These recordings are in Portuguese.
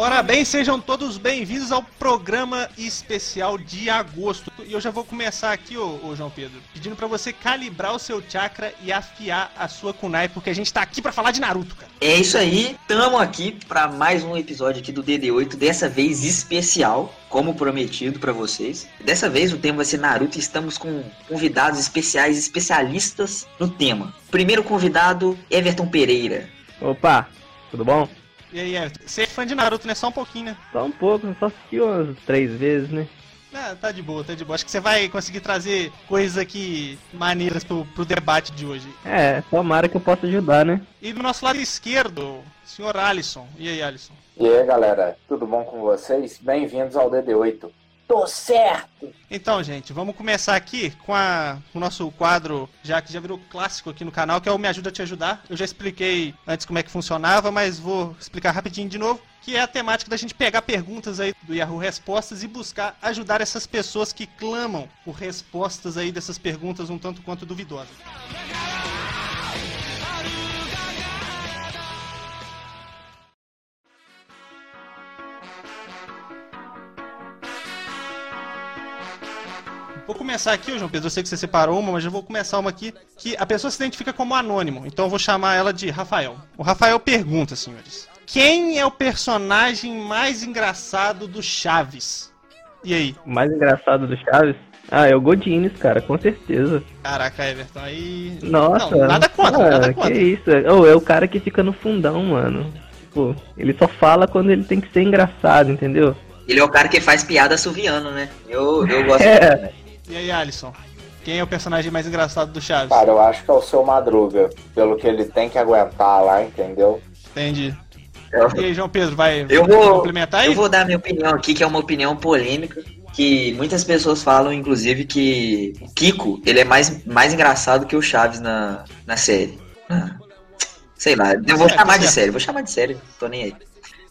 Ora bem, sejam todos bem-vindos ao programa especial de agosto. E eu já vou começar aqui, ô, ô João Pedro, pedindo para você calibrar o seu chakra e afiar a sua kunai, porque a gente tá aqui para falar de Naruto, cara. É isso aí, tamo aqui para mais um episódio aqui do DD8, dessa vez especial, como prometido para vocês. Dessa vez o tema vai ser Naruto e estamos com convidados especiais, especialistas no tema. Primeiro convidado, Everton Pereira. Opa, tudo bom? E aí, Everton, você é fã de Naruto, né? Só um pouquinho, né? Só um pouco, só assisti umas três vezes, né? Ah, tá de boa, tá de boa. Acho que você vai conseguir trazer coisas aqui maneiras pro, pro debate de hoje. É, tomara que eu possa ajudar, né? E do nosso lado esquerdo, senhor Alisson. E aí, Alisson? E aí, galera, tudo bom com vocês? Bem-vindos ao DD8. Tô certo! Então, gente, vamos começar aqui com, a, o nosso quadro, já que já virou clássico aqui no canal, que é o Me Ajuda a Te Ajudar. Eu já expliquei antes como é que funcionava, mas vou explicar rapidinho de novo. Que é a temática da gente pegar perguntas aí do Yahoo Respostas e buscar ajudar essas pessoas que clamam por respostas aí dessas perguntas um tanto quanto duvidosas. Vou começar aqui, João Pedro. Eu sei que você separou uma, mas eu vou começar uma aqui que a pessoa se identifica como anônimo. Então eu vou chamar ela de Rafael. O Rafael pergunta, senhores: Quem é o personagem mais engraçado do Chaves? E aí? O mais engraçado do Chaves? Ah, é o Godines, cara, com certeza. Caraca, Everton, aí. Nossa. Não, nada contra, ah, nada contra. Que isso? Oh, é o cara que fica no fundão, mano. Tipo, ele só fala quando ele tem que ser engraçado, entendeu? Ele é o cara que faz piada assoviando, né? Eu, eu gosto É. muito, né? E aí, Alisson? Quem é o personagem mais engraçado do Chaves? Cara, eu acho que é o seu Madruga, pelo que ele tem que aguentar lá, entendeu? Entendi. Eu- E aí, João Pedro, vai Eu vou, complementar aí? eu vou dar minha opinião aqui, que é uma opinião polêmica, que muitas pessoas falam, inclusive, que o Kiko, ele é mais, mais engraçado que o Chaves na, na série. Ah, Sei lá, eu vou certo, chamar tá de série, vou chamar de série, tô nem aí.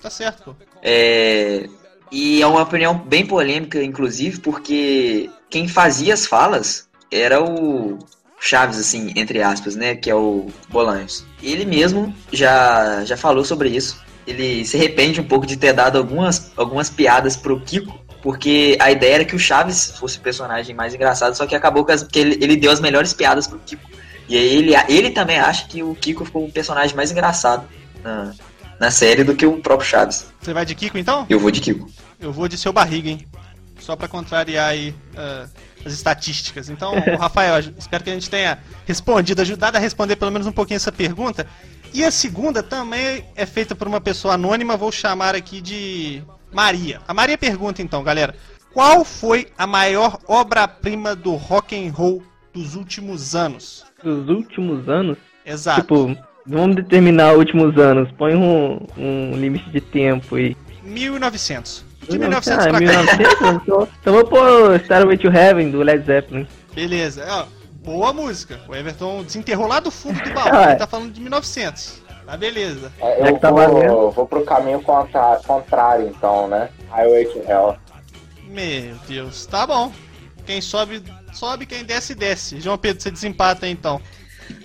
Tá certo, pô. É, e é uma opinião bem polêmica, inclusive, porque quem fazia as falas era o Chaves, assim, entre aspas, né? Que é o Bolanhos. Ele mesmo já, já falou sobre isso. Ele se arrepende um pouco de ter dado algumas, algumas piadas pro Kiko, porque a ideia era que o Chaves fosse o personagem mais engraçado, só que acabou que, as- que ele, ele deu as melhores piadas pro Kiko. E aí ele, ele também acha que o Kiko ficou um personagem mais engraçado na, na série do que o próprio Chaves. Você vai de Kiko então? Eu vou de Kiko. Eu vou de seu barriga, hein? Só pra contrariar aí ah, as estatísticas. Então, Rafael, espero que a gente tenha respondido, ajudado a responder pelo menos um pouquinho essa pergunta. E a segunda também é feita por uma pessoa anônima, vou chamar aqui de Maria. A Maria pergunta então, galera: qual foi a maior obra-prima do rock and roll dos últimos anos? Dos últimos anos, Exato. tipo, vamos determinar últimos anos. Põe um, um limite de tempo aí. 1900. De Não, 1900 ah, pra cá. 1900? então, então vou pôr Starway to Heaven, do Led Zeppelin. Beleza. Ó, boa música. O Everton desenterrou lá do fundo do baú. Ah, Ele é. tá falando de 1900. Tá beleza. É, eu que tá vou, vou pro caminho contra- contrário, então, né? Highway to Hell. Meu Deus. Tá bom. Quem sobe, sobe. Quem desce, desce. João Pedro, você desempata aí, então.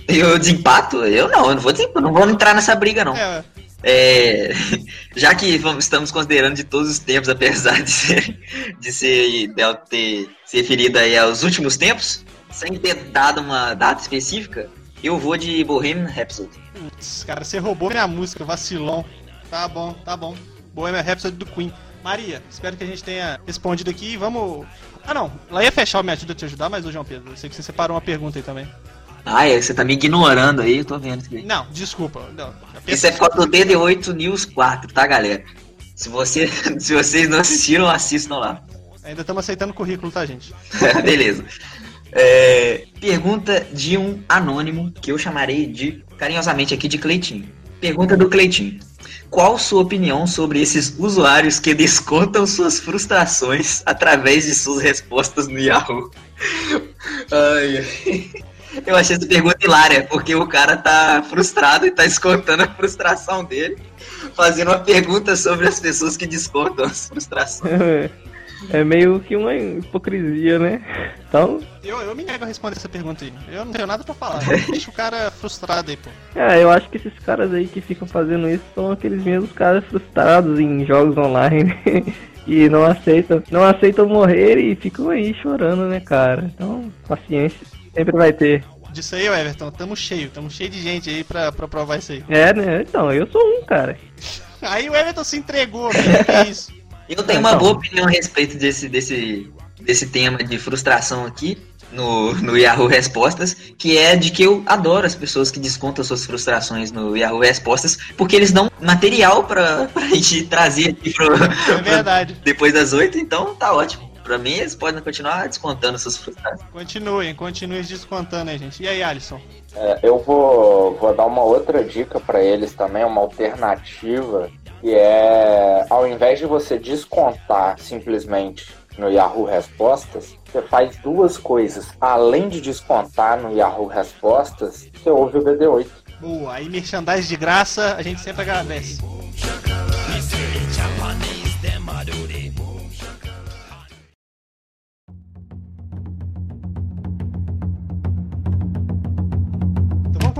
Eu desempato? Eu não, eu não vou não vou entrar nessa briga, não. É, É, já que estamos considerando de todos os tempos, apesar de ser, de ser dela ter se referido aí aos últimos tempos, sem ter dado uma data específica, eu vou de Bohemian Rhapsody. putz, cara, você roubou minha música, vacilão. Tá bom, tá bom. Bohemian Rhapsody do Queen. Maria, espero que a gente tenha respondido aqui. Vamos... Ah, não. Lá ia fechar o Me Ajuda a Te Ajudar, mas, ô João Pedro, eu sei que você separou uma pergunta aí também. Ah, você tá me ignorando aí, eu tô vendo aí. Não, desculpa. Não. Isso é foto do DD8 News 4, tá, galera? Se, você, se vocês não assistiram, assistam lá. Ainda estamos aceitando currículo, tá, gente? Beleza. É, pergunta de um anônimo que eu chamarei de carinhosamente aqui de Cleitinho. Pergunta do Cleitinho. Qual sua opinião sobre esses usuários que descontam suas frustrações através de suas respostas no Yahoo? Ai, ai. Eu achei essa pergunta hilária, porque o cara tá frustrado e tá descontando a frustração dele, fazendo uma pergunta sobre as pessoas que descontam as frustrações. É meio que uma hipocrisia, né? Então. Eu, eu me nego a responder essa pergunta aí. Eu não tenho nada pra falar. Deixa o cara frustrado aí, pô. É, eu acho que esses caras aí que ficam fazendo isso são aqueles mesmos caras frustrados em jogos online. e não aceitam, não aceitam morrer e ficam aí chorando, né, cara? Então, paciência sempre vai ter. Disso aí, Everton, tamo cheio, tamo cheio de gente aí pra, pra provar isso aí. É, né? Então, eu sou um, cara. Aí o Everton se entregou, velho, que é isso? Eu tenho uma boa opinião a respeito desse, desse, desse tema de frustração aqui no, no Yahoo Respostas, que é de que eu adoro as pessoas que descontam suas frustrações no Yahoo Respostas, porque eles dão material pra, pra gente trazer aqui pro, É verdade. depois das oito, então tá ótimo. Pra mim, eles podem continuar descontando suas frustrações. Continuem, continuem descontando aí, gente. E aí, Alisson? É, eu vou, vou dar uma outra dica para eles também, uma alternativa, que é ao invés de você descontar simplesmente no Yahoo Respostas, você faz duas coisas. Além de descontar no Yahoo Respostas, você ouve o BD8. Boa, aí merchandise de graça, a gente sempre agradece.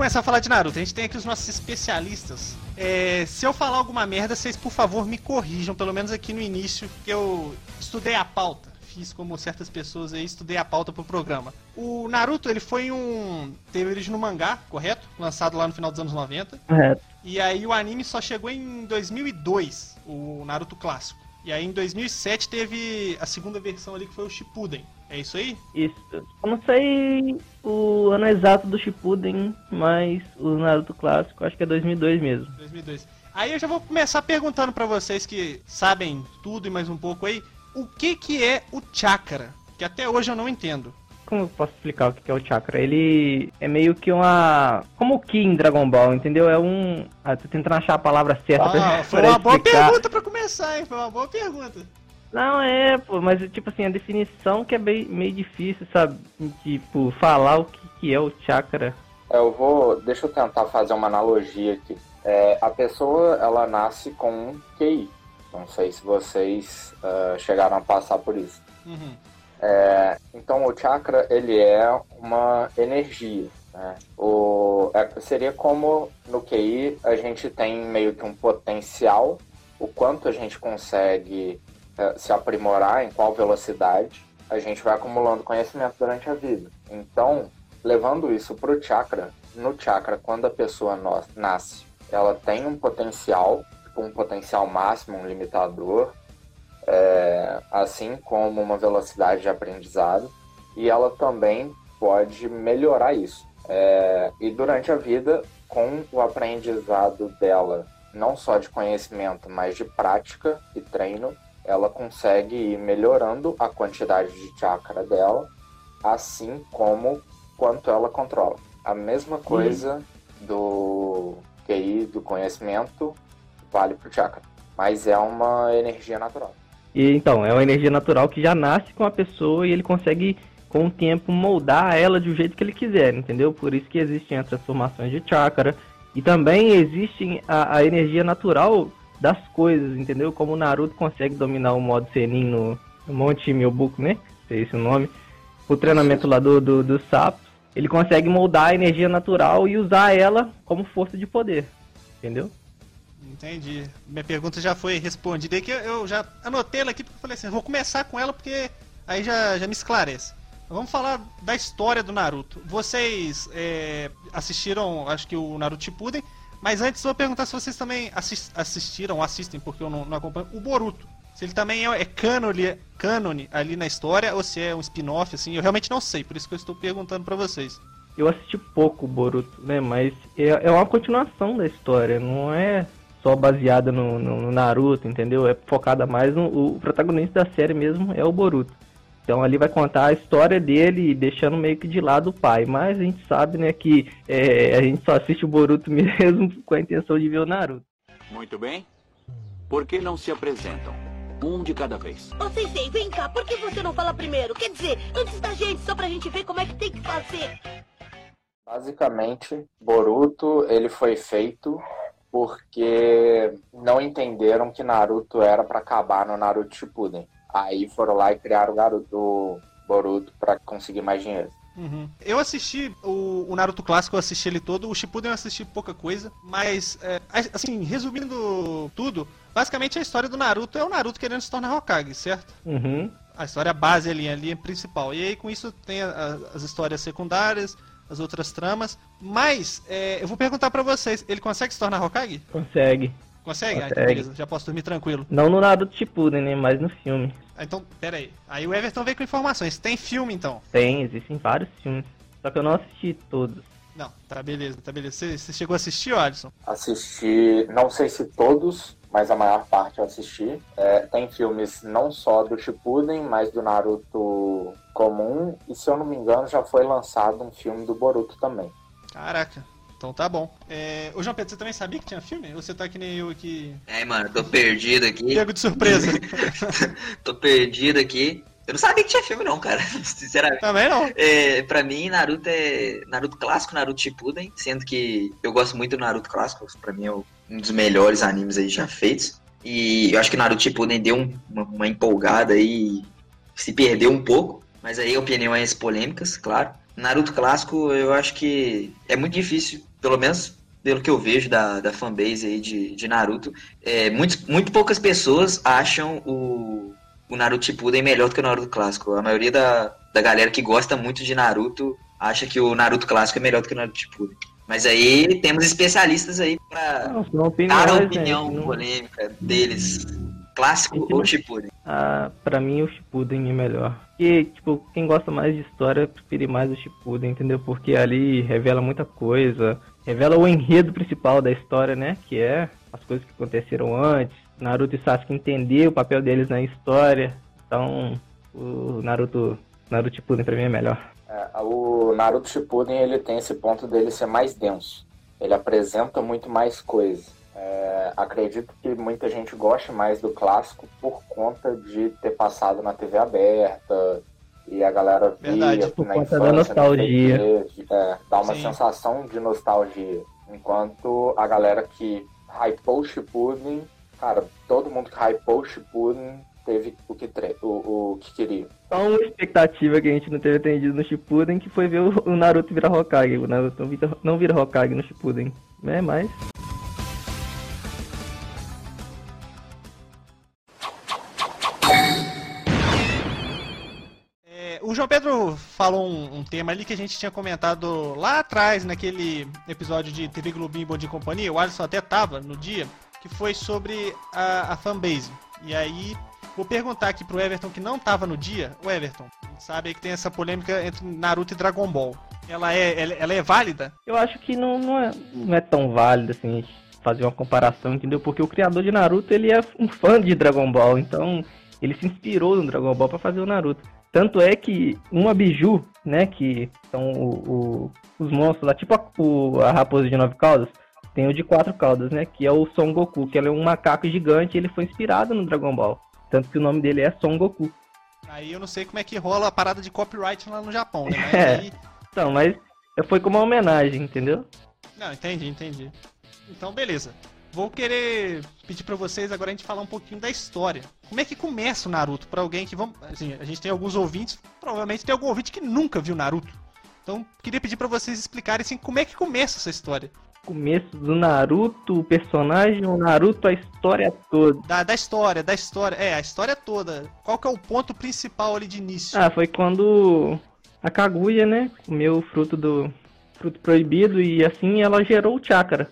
Começar a falar de Naruto. A gente tem aqui os nossos especialistas. É, se eu falar alguma merda, vocês por favor me corrijam, pelo menos aqui no início, que eu estudei a pauta. Fiz como certas pessoas aí, estudei a pauta pro programa. O Naruto, ele foi um. teve origem no mangá, correto? Lançado lá no final dos anos 90. Correto. E aí o anime só chegou em 2002, o Naruto clássico. E aí em 2007 teve a segunda versão ali que foi o Shippuden. É isso aí? Isso. Eu não sei o ano exato do Shippuden, mas o Naruto clássico acho que é 2002 mesmo. 2002. Aí eu já vou começar perguntando pra vocês que sabem tudo e mais um pouco aí, o que que é o chakra? Que até hoje eu não entendo. Como eu posso explicar o que é o chakra? Ele é meio que uma. Como o Ki em Dragon Ball, entendeu? É um. Ah, tô tentando achar a palavra certa pra, Ah, foi pra uma boa pergunta pra começar, hein? Foi uma boa pergunta. Não, é, pô, mas tipo assim, a definição que é bem, meio difícil, sabe? Tipo, falar o que, que é o chakra. Eu vou. Deixa eu tentar fazer uma analogia aqui. É, a pessoa ela nasce com um QI. Não sei se vocês ah, chegaram a passar por isso. Uhum. É, então o chakra ele é uma energia. Né? O, é- seria como no QI a gente tem meio que um potencial, o quanto a gente consegue se aprimorar, em qual velocidade, a gente vai acumulando conhecimento durante a vida. Então, levando isso para o chakra, no chakra, quando a pessoa nasce, ela tem um potencial, tipo um potencial máximo, um limitador, é, assim como uma velocidade de aprendizado, e ela também pode melhorar isso. É, e durante a vida, com o aprendizado dela, não só de conhecimento, mas de prática e treino, ela consegue ir melhorando a quantidade de chakra dela, assim como quanto ela controla. A mesma coisa do QI, do conhecimento, vale para o chakra, mas é uma energia natural. E então, é uma energia natural que já nasce com a pessoa e ele consegue, com o tempo, moldar ela do jeito que ele quiser, entendeu? Por isso que existem as transformações de chakra. E também existe a, a energia natural das coisas, entendeu? Como o Naruto consegue dominar o modo Senin no, Monte Miobuku, né? Se esse o nome. O treinamento lá do, do, do sapo. Ele consegue moldar a energia natural e usar ela como força de poder, entendeu? Entendi. Minha pergunta já foi respondida. Que eu- eu já anotei ela aqui porque eu falei assim, vou começar com ela porque aí já, já me esclarece. Vamos falar da história do Naruto. Vocês é, assistiram, acho que o Naruto Shippuden, mas antes vou perguntar se vocês também assis- assistiram, assistem, porque eu não, não acompanho, o Boruto. Se ele também é, é cânone, cânone ali na história ou se é um spin-off, assim, eu realmente não sei, por isso que eu estou perguntando pra vocês. Eu assisti pouco o Boruto, né? Mas é, é uma continuação da história, não é só baseada no, no- no Naruto, entendeu? É focada mais no. O protagonista da série mesmo é o Boruto. Então ali vai contar a história dele, deixando meio que de lado o pai. Mas a gente sabe, né, que é, a gente só assiste o Boruto mesmo com a intenção de ver o Naruto. Muito bem. Por que não se apresentam? Um de cada vez. Ô, Sensei, vem cá, por que você não fala primeiro? Quer dizer, antes da gente, só pra gente ver como é que tem que fazer. Basicamente, Boruto ele foi feito porque não entenderam que Naruto era para acabar no Naruto Shippuden. Aí foram lá e criaram o garoto o Boruto pra conseguir mais dinheiro. Uhum. Eu assisti o, o, Naruto clássico, eu assisti ele todo. O Shippuden eu assisti pouca coisa, mas é, assim, resumindo tudo, basicamente a história do Naruto é o Naruto querendo se tornar Hokage, certo? Uhum. A história base ali, a linha principal. E aí com isso tem a, a, as histórias secundárias, as outras tramas. Mas é, eu vou perguntar para vocês, ele consegue se tornar Hokage? Consegue. Consegue? Consegue. Ah, beleza, já posso dormir tranquilo. Não no Naruto Shippuden, né? Mas no filme. Ah, então, pera aí. Aí o Everton veio com informações. Tem filme, então? Tem, existem vários filmes. Só que eu não assisti todos. Não, tá beleza, tá beleza. Você, você chegou a assistir, Alisson? Assisti, não sei se todos, mas a maior parte eu assisti. É, tem filmes não só do Shippuden, mas do Naruto comum. E se eu não me engano, já foi lançado um filme do Boruto também. Caraca. Então tá bom. É... Ô João Pedro, você também sabia que tinha filme? Ou você tá que nem eu aqui? É, mano, tô perdido aqui. Pego de surpresa. tô perdido aqui. Eu não sabia que tinha filme não, cara. Sinceramente. Também não. É, pra mim, Naruto é Naruto clássico, Naruto Shippuden, sendo que eu gosto muito do Naruto clássico, pra mim é um dos melhores animes aí já feitos. E eu acho que Naruto Shippuden deu um, uma, uma, empolgada aí, se perdeu um pouco, mas aí opiniões polêmicas, claro. Naruto clássico, eu acho que é muito difícil pelo menos pelo que eu vejo da, da fanbase aí de, de Naruto, é, muito, muito poucas pessoas acham o, o Naruto Shippuden melhor do que o Naruto clássico. A maioria da, da galera que gosta muito de Naruto acha que o Naruto clássico é melhor do que o Naruto Shippuden. Mas aí temos especialistas aí para dar a opinião gente, polêmica não... deles. Clássico ou Shippuden? Ah, pra mim o Shippuden é melhor. Porque, tipo, quem gosta mais de história prefere mais o Shippuden, entendeu? Porque ali revela muita coisa, revela o enredo principal da história, né? Que é as coisas que aconteceram antes. Naruto e Sasuke entender o papel deles na história. Então, o Naruto, Naruto Shippuden pra mim é melhor. É, o Naruto Shippuden ele tem esse ponto dele ser mais denso. Ele apresenta muito mais coisas. É, acredito que muita gente goste mais do clássico por conta de ter passado na TV aberta e a galera via Verdade, por na conta infância, da nostalgia. É, dá uma Sim. sensação de nostalgia. Enquanto a galera que hypou o Shippuden, cara, todo mundo que hypou o Shippuden teve o que, o, o que queria. Só uma expectativa que a gente não teve atendido no Shippuden, que foi ver o, Naruto virar Hokage. O Naruto não vira, não vira Hokage no Shippuden. É, mas... falou um, um, tema ali que a gente tinha comentado lá atrás, naquele episódio de TV Globinho Bom de Companhia, o Alisson até tava no dia, que foi sobre a, a fanbase. E aí, vou perguntar aqui pro Everton que não tava no dia, o Everton, sabe que tem essa polêmica entre Naruto e Dragon Ball. Ela é, ela, ela é válida? Eu acho que não, não, é, não é tão válida assim fazer uma comparação, entendeu? Porque o criador de Naruto, ele é um fã de Dragon Ball, então ele se inspirou no Dragon Ball para fazer o Naruto. Tanto é que uma biju, né, que são o, o, os monstros lá, tipo a, o, a raposa de nove caudas, tem o de quatro caudas, né, que é o Son Goku, que ele é um macaco gigante e ele foi inspirado no Dragon Ball. Tanto que o nome dele é Son Goku. Aí eu não sei como é que rola a parada de copyright lá no Japão, né? Mas é. Aí... Então, mas foi como uma homenagem, entendeu? Não, entendi, entendi. Então, beleza. Vou querer pedir para vocês agora a gente falar um pouquinho da história. Como é que começa o Naruto? Para alguém que vamos, assim, a gente tem alguns ouvintes, provavelmente tem algum ouvinte que nunca viu Naruto. Então, queria pedir para vocês explicarem assim como é que começa essa história. Começo do Naruto, o personagem, o Naruto, a história toda. Da, da história, da história. É, a história toda. Qual que é o ponto principal ali de início? Ah, foi quando a Kaguya, né, comeu o fruto do fruto proibido e assim ela gerou o chakra.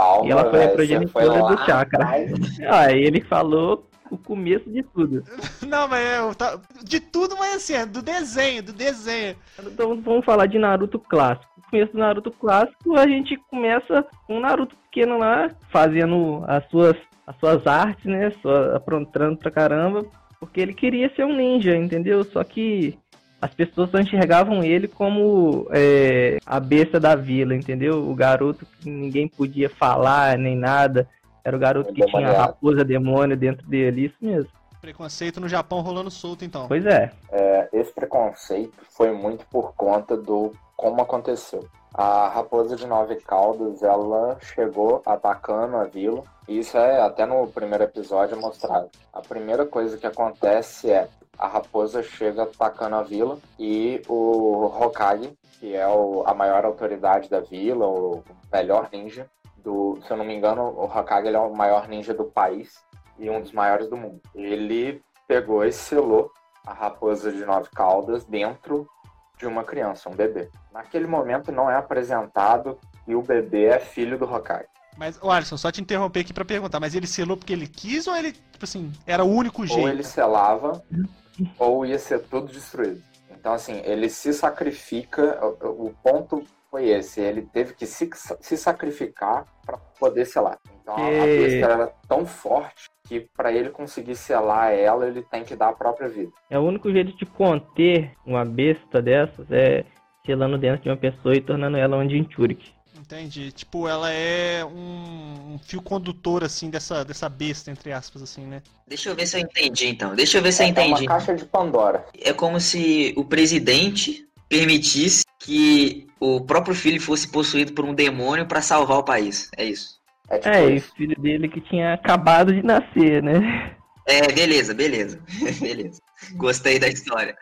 Calma, e ela foi a progenitora do chakra. Aí ele falou o começo de tudo. Não, mas é, tá, de tudo, mas assim, é do desenho, do desenho. Então vamos falar de Naruto clássico. O começo do Naruto clássico, a gente começa com o Naruto pequeno lá, fazendo as suas, as suas artes, né? Só aprontando pra caramba. Porque ele queria ser um ninja, entendeu? Só que as pessoas enxergavam ele como é, a besta da vila, entendeu? O garoto que ninguém podia falar nem nada. Era o garoto que tinha a raposa demônio dentro dele, isso mesmo. Preconceito no Japão rolando solto, então. Pois é. É, esse preconceito foi muito por conta do como aconteceu. A raposa de nove caudas, ela chegou atacando a vila. Isso é até no primeiro episódio mostrado. A primeira coisa que acontece é a raposa chega atacando a vila e o Hokage, que é o- a maior autoridade da vila, o melhor ninja do, se eu não me engano, o Hokage é o maior ninja do país e um dos maiores do mundo. Ele pegou e selou a raposa de nove caudas dentro de uma criança, um bebê. Naquele momento não é apresentado que o bebê é filho do Hokage. Mas, ô Alisson, só te interromper aqui pra perguntar, mas ele selou porque ele quis ou ele, tipo assim, era o único jeito? Ou ele selava, ou ia ser tudo destruído. Então, assim, ele se sacrifica. O, o ponto foi esse: ele teve que se, se sacrificar para poder selar. Então, a, a besta era tão forte que para ele conseguir selar ela, ele tem que dar a própria vida. É o único jeito de conter uma besta dessas é selando dentro de uma pessoa e tornando ela um Jinchurik. Entendi. Tipo, ela é um, um fio condutor, assim, dessa, dessa besta, entre aspas, assim, né? Deixa eu ver se eu entendi então. Deixa eu ver se eu É entendi. uma caixa de Pandora. É como se o presidente permitisse que o próprio filho fosse possuído por um demônio pra salvar o país. É isso. É tipo É, e o filho dele que tinha acabado de nascer, né? É, beleza, beleza. beleza. Gostei da história.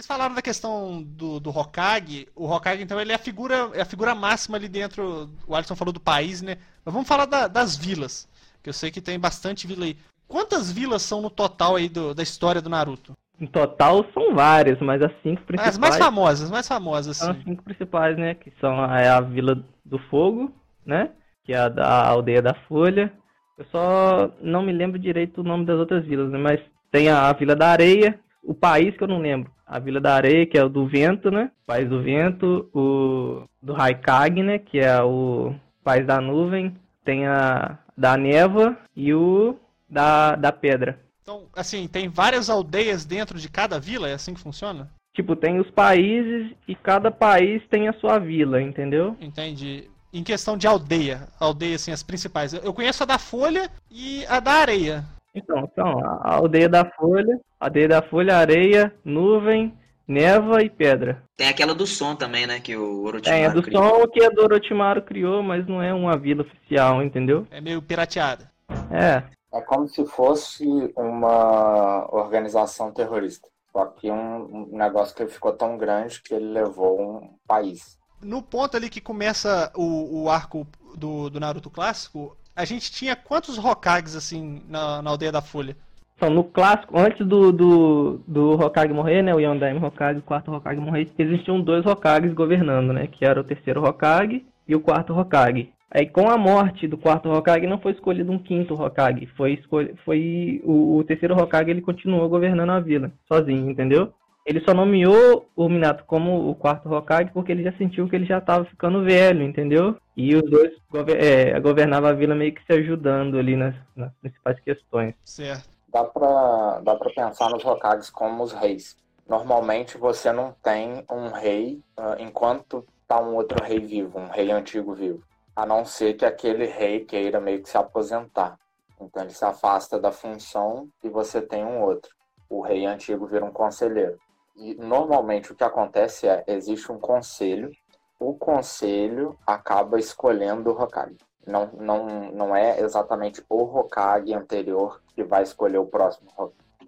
Vocês falaram da questão do, do Hokage. O Hokage, então, ele é a figura, é a figura máxima ali dentro. O Alisson falou do país, né? Mas vamos falar da- das vilas. Que eu sei que tem bastante vila aí. Quantas vilas são no total aí do- da história do Naruto? Em total são várias, mas as cinco principais As mais famosas, as mais famosas, são as assim. cinco principais, né? Que são a, é a Vila do Fogo, né? Que é a da Aldeia da Folha. Eu só não me lembro direito o nome das outras vilas, né? Mas tem a Vila da Areia, o país que eu não lembro. A Vila da Areia, que é o do Vento, né? O País do Vento, o do Raikage, né? Que é o País da Nuvem. Tem a da Neva e o da, da Pedra. Então, assim, tem várias aldeias dentro de cada vila? É assim que funciona? Tipo, tem os países e cada país tem a sua vila, entendeu? Entendi. Em questão de aldeia, aldeia, assim, as principais. Eu conheço a da Folha e a da Areia. Então, são a aldeia da folha, a aldeia da folha, areia, nuvem, neva e pedra. Tem aquela do som também, né? Que o Orochimaru Tem a do criou. som que a do Orochimaru criou, mas não é uma vila oficial, entendeu? É meio pirateada. É, É como se fosse uma organização terrorista. Só que um, um negócio que ficou tão grande que ele levou um país. No ponto ali que começa o, o arco do, do Naruto clássico, a gente tinha quantos Hokages, assim, na, na aldeia da Folha? Então, no clássico, antes do, do, do Hokage morrer, né, o Yondaime Hokage, o quarto Hokage morrer, existiam dois Hokages governando, né, que era o terceiro Hokage e o quarto Hokage. Aí, com a morte do quarto Hokage, não foi escolhido um quinto Hokage, foi, escol... foi o, o terceiro Hokage, ele continuou governando a vila, sozinho, entendeu? Ele só nomeou o Minato como o quarto Hokage porque ele já sentiu que ele já estava ficando velho, entendeu? E os dois gover é, governavam a vila meio que se ajudando ali nas, nas principais questões. Certo. Dá pra, dá pra pensar nos Hokages como os reis. Normalmente você não tem um rei ah, enquanto tá um outro rei vivo, um rei antigo vivo. A não ser que aquele rei queira meio que se aposentar. Então ele se afasta da função e você tem um outro. O rei antigo vira um conselheiro. E normalmente o que acontece é, existe um conselho, o conselho acaba escolhendo o Hokage. Não, não, não é exatamente o Hokage anterior que vai escolher o próximo,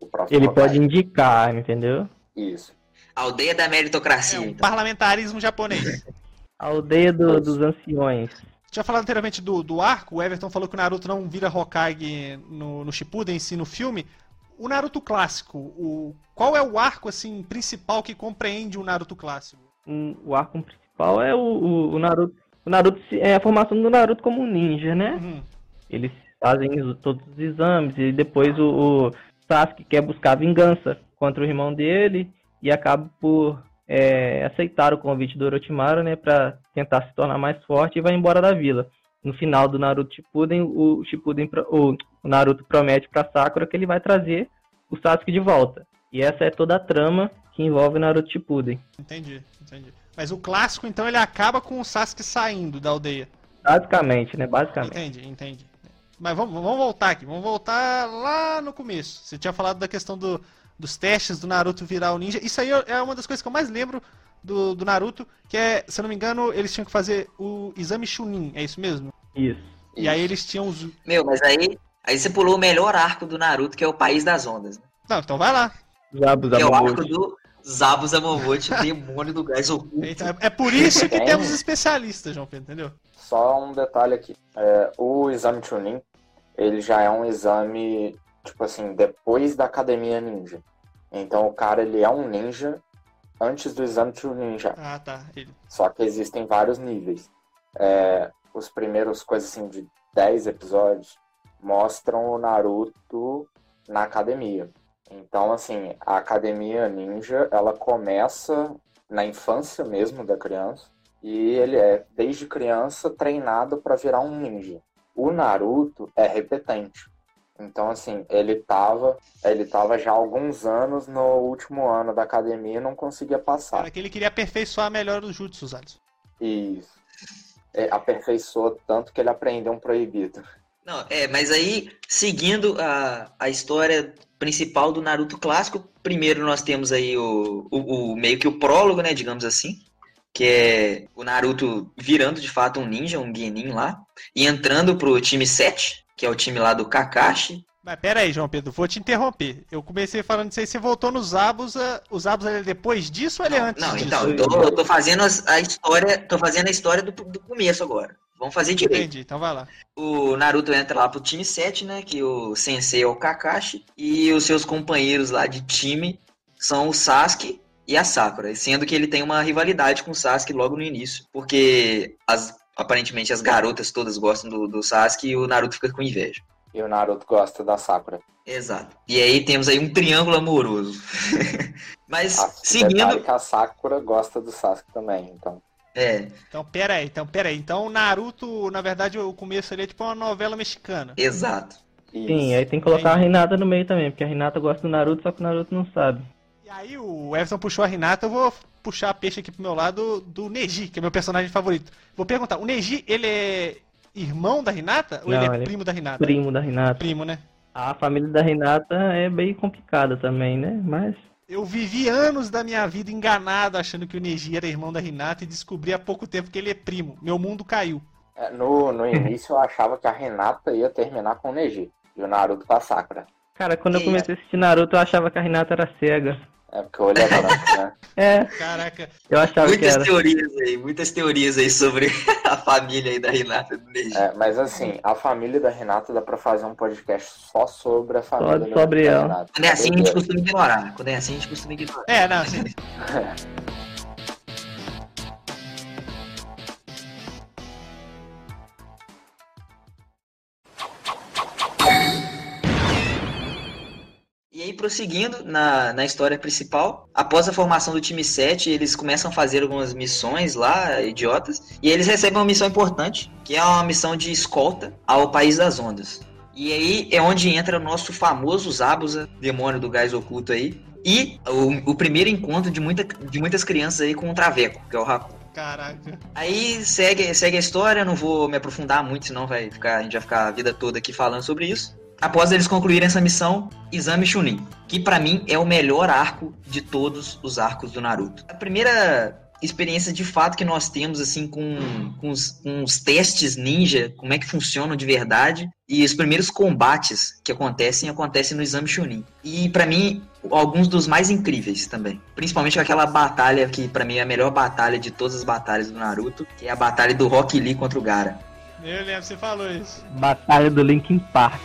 o próximo Ele Hokage. pode indicar, entendeu? Isso. Aldeia da É meritocracia, um então. parlamentarismo japonês. A aldeia do- dos anciões. Tinha falado anteriormente do, do arco, o Everton falou que o Naruto não vira Hokage no, no Shippuden, em si no filme. O Naruto clássico, o, qual é o arco assim principal que compreende o Naruto clássico? Um- o arco principal é o, o- o Naruto. O Naruto é a formação do Naruto como um ninja, né? Uhum. Eles fazem os- todos os exames e depois o, o Sasuke quer buscar vingança contra o irmão dele e acaba por é, aceitar o convite do Orochimaru, né, para tentar se tornar mais forte e vai embora da vila. No final do Naruto Shippuden, o Shippuden, o, o Naruto promete para Sakura que ele vai trazer o Sasuke de volta. E essa é toda a trama que envolve o Naruto Shippuden. Entendi, entendi. Mas o clássico, então, ele acaba com o Sasuke saindo da aldeia. Basicamente, né? Basicamente. Entendi, entendi. Mas vamos, vamos voltar aqui, vamos voltar lá no começo. Você tinha falado da questão do, dos testes do Naruto virar o ninja. Isso aí é uma das coisas que eu mais lembro do, do Naruto, que é, se eu não me engano, eles tinham que fazer o exame Chunin, é isso mesmo? Isso. E aí eles tinham os. Meu, mas aí, aí você pulou o melhor arco do Naruto, que é o País das Ondas. Né? Não, então vai lá. Zabu, Que é o arco do Zabu Zamomote, demônio do gás oculto. Então, é- é por isso que Tem. temos especialistas, João Pedro, entendeu? Só um detalhe aqui. É, o exame Chunin, ele já é um exame, tipo assim, depois da academia ninja. Então o cara, ele é um ninja antes do exame Chunin já. Ah, tá. Ele. Só que existem vários níveis. É, os primeiros, coisas assim, de 10 episódios, mostram o Naruto na academia. Então, assim, a academia ninja, ela começa na infância mesmo da criança. E ele é, desde criança, treinado para virar um ninja. O Naruto é repetente. Então, assim, ele tava, ele tava já há alguns anos no último ano da academia e não conseguia passar. Era que ele queria aperfeiçoar melhor os jutsus, Alisson. Isso. É, aperfeiçoou tanto que ele aprendeu um proibido. Não, é, mas aí, seguindo a, a história principal do Naruto clássico, primeiro nós temos aí o, o, o- meio que o prólogo, né, digamos assim, que é o Naruto virando de fato um ninja, um Genin lá, e entrando pro time 7, que é o time lá do Kakashi. Mas pera aí, João Pedro, vou te interromper. Eu comecei falando isso aí, você voltou no Zabuza. O Zabuza ele é depois disso ou ele é antes Não, disso? então, eu tô, eu tô fazendo a história, tô fazendo a história do, do começo agora. Vamos fazer direito. Entendi, então vai lá. O Naruto entra lá pro time 7, né? Que o sensei é o Kakashi. E os seus companheiros lá de time são o Sasuke e a Sakura. Sendo que ele tem uma rivalidade com o Sasuke logo no início. Porque as- aparentemente as garotas todas gostam do, do Sasuke e o Naruto fica com inveja. E o Naruto gosta da Sakura. Exato. E aí temos aí um triângulo amoroso. Mas seguindo. Que a Sakura gosta do Sasuke também, então. É, Então pera aí, então pera aí. Então o Naruto, na verdade, o começo ali é tipo uma novela mexicana. exato. Sim, aí tem que colocar a Renata no meio também, porque a Renata gosta do Naruto, só que o Naruto não sabe. E aí o Everson puxou a Renata, eu vou puxar a peixe aqui pro meu lado do Neji, que é meu personagem favorito. Vou perguntar, o Neji, ele é irmão da Renata ou Não, ele é ele é primo da Renata? Primo da Renata. Primo, né? A família da Renata é bem complicada também, né? Mas Eu vivi anos da minha vida enganado achando que o Neji era irmão da Renata e descobri há pouco tempo que ele é primo. Meu mundo caiu. É, No, no início eu achava que a Renata ia terminar com o Neji. E o Naruto com a Sakura. Cara, quando eu E- comecei a assistir Naruto, eu achava que a Renata era cega. É porque o olho é branco, né? É, Caraca, eu achava que Muitas era. teorias aí, muitas teorias aí sobre a família aí da Renata do Neji. É, mas assim, a família da Renata dá pra fazer um podcast só sobre a família da- sobre da ela. Renata. Quando é assim, a gente costuma ignorar. Quando é assim, a gente costuma ignorar. É, não, assim, prosseguindo na, na história principal, após a formação do time 7, eles começam a fazer algumas missões lá, idiotas, e eles recebem uma missão importante, que é uma missão de escolta ao País das Ondas. E aí é onde entra o nosso famoso Zabuza, demônio do gás oculto aí, e o, o primeiro encontro de, muita, de muitas crianças aí com o Traveco, que é o Haku. caraca. Aí segue, segue a história, não vou me aprofundar muito, senão vai ficar, a gente vai ficar a vida toda aqui falando sobre isso. Após eles concluírem essa missão, Exame Chunin, que pra mim é o melhor arco de todos os arcos do Naruto. A primeira experiência de fato que nós temos assim com, com, os, com os testes ninja, como é que funcionam de verdade e os primeiros combates que acontecem acontecem no Exame Chunin. E pra mim alguns dos mais incríveis também, principalmente aquela batalha que pra mim é a melhor batalha de todas as batalhas do Naruto, que é a batalha do Rock Lee contra o Gara. Eu lembro, você falou isso. Batalha do Linkin Park.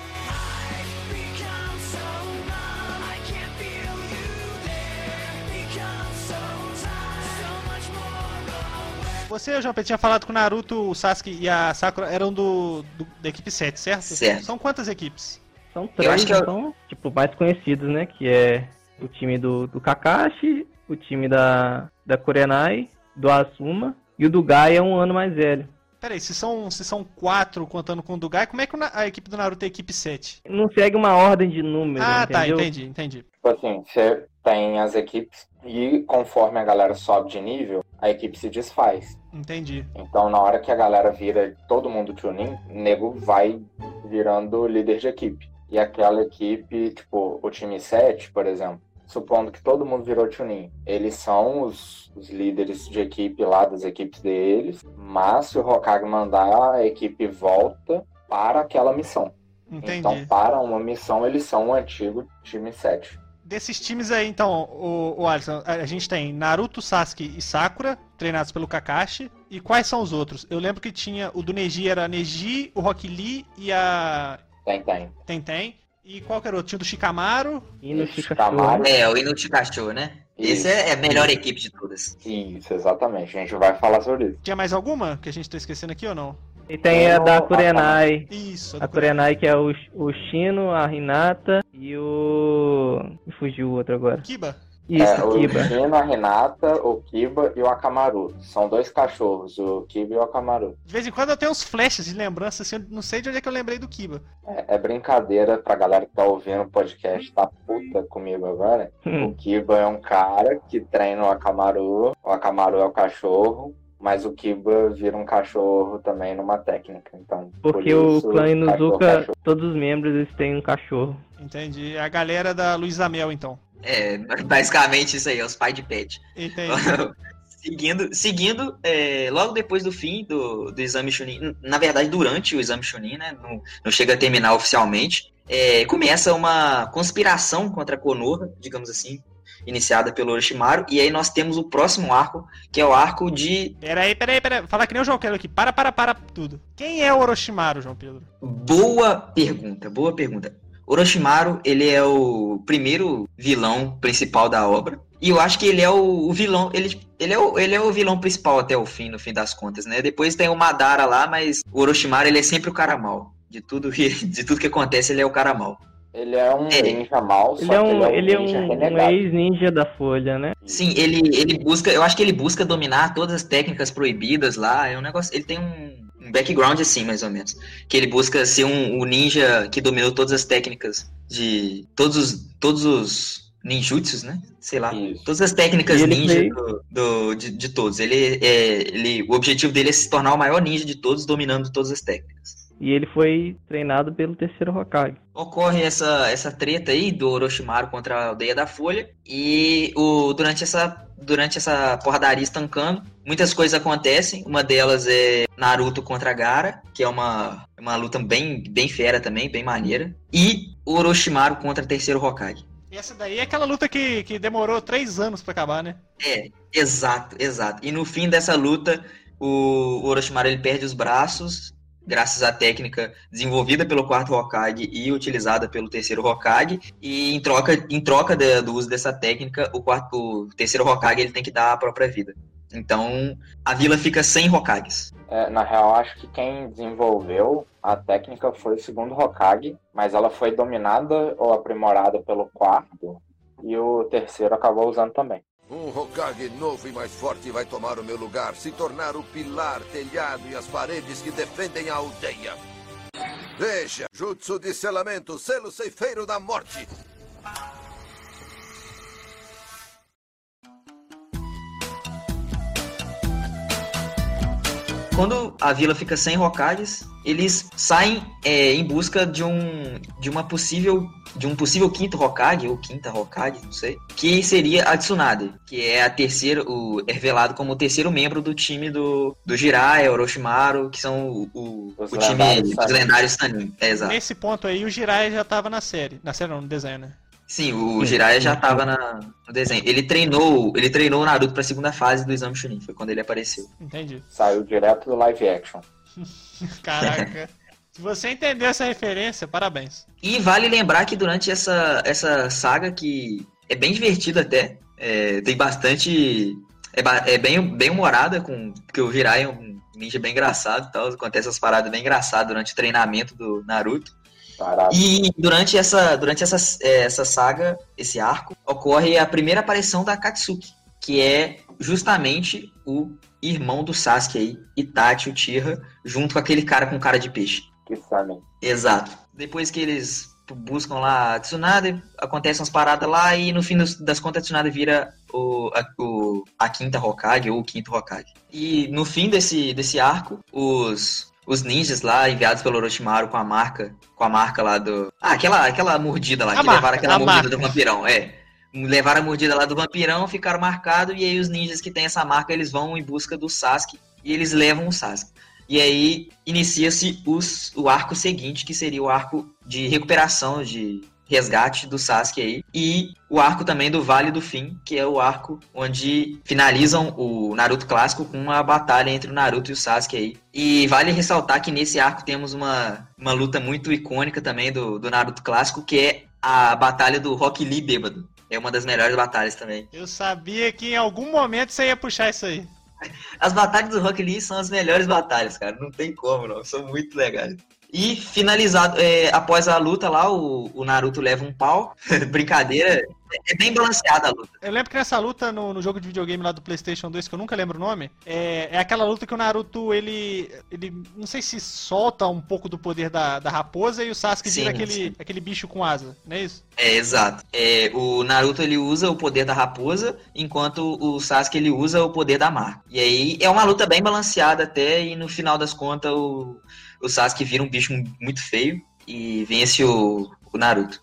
Você, João Pedro, tinha falado que o Naruto, o Sasuke e a Sakura eram do, do- da equipe 7, certo? Certo. São quantas equipes? São acho três, que é o- então, tipo, mais conhecidos, né? Que é o time do, do Kakashi, o time da, da Kurenai, do Asuma, e o do Gai é um ano mais velho. Peraí, se são, se são quatro contando com o Dugai, como é que a equipe do Naruto é a equipe 7? Não segue uma ordem de números, Ah, tá, entendeu? entendi, entendi. Tipo assim, você tem as equipes e conforme a galera sobe de nível, a equipe se desfaz. Entendi. Então, na hora que a galera vira todo mundo Chunin, o nego vai virando líder de equipe. E aquela equipe, tipo, o time 7, por exemplo, supondo que todo mundo virou Chunin, eles são os, os líderes de equipe lá das equipes deles, mas se o Hokage mandar, a equipe volta para aquela missão. Entendi. Então, para uma missão, eles são o antigo time 7. Desses times aí, então, o, o Alisson, a gente tem Naruto, Sasuke e Sakura, treinados pelo Kakashi. E quais são os outros? Eu lembro que tinha o do Neji era a Neji, o Rock Lee e a Tem, tem. Tenten. E qual que era o outro? Tinha o do Shikamaru. E no Isso, Chicachorro. Camaro. É, o Inuti Cachorro, né? Esse é é a melhor equipe de todas. Isso, exatamente. A gente vai falar sobre isso. Tinha mais alguma que a gente tá esquecendo aqui ou não? E tem a da Kurenai. Isso, A do Kurenai que é o, o Shino, a Hinata e o. Me fugiu o outro agora. Kiba. Isso, é, o Kiba. Shino, a Renata, o Kiba e o Akamaru. São dois cachorros, o Kiba e o Akamaru. De vez em quando eu tenho uns flashes de lembrança, assim, eu não sei de onde é que eu lembrei do Kiba. É, é brincadeira pra galera que tá ouvindo o podcast, tá puta comigo agora. O Hum. Kiba é um cara que treina o Akamaru, o Akamaru é o cachorro, mas o Kiba vira um cachorro também numa técnica. Então, por Porque o isso, clã cachorro, Inuzuka, cachorro. todos os membros eles têm um cachorro. Entendi. É a galera da Luísa Mel, então. É, basicamente isso aí, é os pais de pet. Entendi. seguindo, seguindo é, logo depois do fim do, do exame Chunin, na verdade, durante o exame Chunin, né? Não, não chega a terminar oficialmente. é, começa uma conspiração contra a Konoha, digamos assim, iniciada pelo Orochimaru. E aí nós temos o próximo arco, que é o arco de Peraí, peraí, peraí. Falar que nem o João Pedro aqui. Para, para, para tudo. Quem é o Orochimaru, João Pedro? Boa pergunta, boa pergunta. Orochimaru, ele é o primeiro vilão principal da obra. E eu acho que ele é o, o vilão, ele, ele, é o, ele é o vilão principal até o fim, no fim das contas, né? Depois tem o Madara lá, mas o Orochimaru, ele é sempre o cara mal. De tudo, que- de tudo que acontece, ele é o cara mal. Ele é um É. ninja mau, Ele só é que um, ele é ninja um, um renegado. ex-ninja da Folha, né? Sim, ele, ele busca, eu acho que ele busca dominar todas as técnicas proibidas lá. É um negócio, ele tem um, um background assim, mais ou menos, que ele busca ser um, o ninja que dominou todas as técnicas de todos os todos os ninjutsus, né? Sei lá, Isso. todas as técnicas ele ninja fez- do, do- de, de todos. Ele é, ele, o objetivo dele é se tornar o maior ninja de todos, dominando todas as técnicas. E ele foi treinado pelo terceiro Hokage. Ocorre essa, essa treta aí do Orochimaru contra a aldeia da Folha e o, durante, essa, durante essa porradaria estancando, muitas coisas acontecem. Uma delas é Naruto contra Gara, que é uma, uma luta bem, bem fera também, bem maneira. E o Orochimaru contra o terceiro Hokage. E essa daí é aquela luta que, que demorou três anos pra acabar, né? É, exato, exato. E no fim dessa luta, o Orochimaru ele perde os braços, graças à técnica desenvolvida pelo quarto Hokage e utilizada pelo terceiro Hokage. E em troca, em troca da- do uso dessa técnica, o, quarto, o terceiro Hokage ele tem que dar a própria vida. Então, a vila fica sem Hokages. É, na real, acho que quem desenvolveu a técnica foi o segundo Hokage, mas ela foi dominada ou aprimorada pelo quarto, e o terceiro acabou usando também. Um Hokage novo e mais forte vai tomar o meu lugar, se tornar o pilar, telhado e as paredes que defendem a aldeia. Veja, Jutsu de selamento, selo ceifeiro da morte. Quando a vila fica sem Hokages, eles saem é, em busca de um de uma possível de um possível quinto Hokage ou quinta Hokage, não sei, que seria a Tsunade, que é a terceira, o é revelado como o terceiro membro do time do do Jiraiya, Orochimaru, que são o, o, Os o time dos Sanin. lendários Sanin. É, exato. Nesse ponto aí, o Jiraiya já tava na série. Na série não, no desenho, né? Sim, o Jiraiya já tava na, no desenho. Ele treinou, ele treinou o Naruto pra segunda fase do Exame Chunin, foi quando ele apareceu. Entendi. Saiu direto do live action. Caraca. Se você entendeu essa referência, parabéns. E vale lembrar que durante essa, essa saga, que é bem divertida até, é, tem bastante. É, é bem, bem humorada, com, porque o Jiraiya é um ninja bem engraçado e tal. Acontece essas paradas bem engraçadas durante o treinamento do Naruto. Parado. E durante essa, durante essa, é, essa saga, esse arco, ocorre a primeira aparição da Katsuki. que é justamente o irmão do Sasuke aí, Itachi Uchiha, junto com aquele cara com cara de peixe. Que sabem. Exato. Depois que eles buscam lá a Tsunade, acontecem umas paradas lá e no fim das, contas a Tsunade vira o, a, o- a quinta Hokage ou o quinto Hokage. E no fim desse, desse arco, os, os ninjas lá enviados pelo Orochimaru com a marca, com a marca lá do... Ah, aquela, aquela mordida lá, A que marca, levaram aquela mordida marca. do vampirão, é. Levaram a mordida lá do vampirão, ficaram marcados e aí os ninjas que têm essa marca, eles vão em busca do Sasuke e eles levam o Sasuke. E aí inicia-se o arco seguinte, que seria o arco de recuperação, de resgate do Sasuke aí. E o arco também do Vale do Fim, que é o arco onde finalizam o Naruto clássico com uma batalha entre o Naruto e o Sasuke aí. E vale ressaltar que nesse arco temos uma, uma luta muito icônica também do, do Naruto clássico, que é a batalha do Rock Lee bêbado. É uma das melhores batalhas também. Eu sabia que em algum momento você ia puxar isso aí. As batalhas do Rock Lee são as melhores batalhas, cara. Não tem como, não. São muito legais. E finalizado, é, após a luta lá, o, o Naruto leva um pau. Brincadeira. É bem balanceada a luta. Eu lembro que nessa luta no, no jogo de videogame lá do PlayStation 2, que eu nunca lembro o nome, é, é aquela luta que o Naruto, ele, ele. Não sei se solta um pouco do poder da, da raposa e o Sasuke Sim, vira aquele, sim. aquele bicho com asa, não é isso? É, exato. É, o Naruto ele usa o poder da raposa, enquanto o Sasuke ele usa o poder da marca. E aí é uma luta bem balanceada até, e no final das contas o, o Sasuke vira um bicho muito feio e vence o, o Naruto.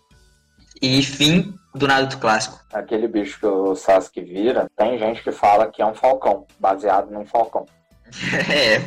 E fim do Naruto clássico. Aquele bicho que o Sasuke vira, tem gente que fala que é um falcão, baseado num falcão. É,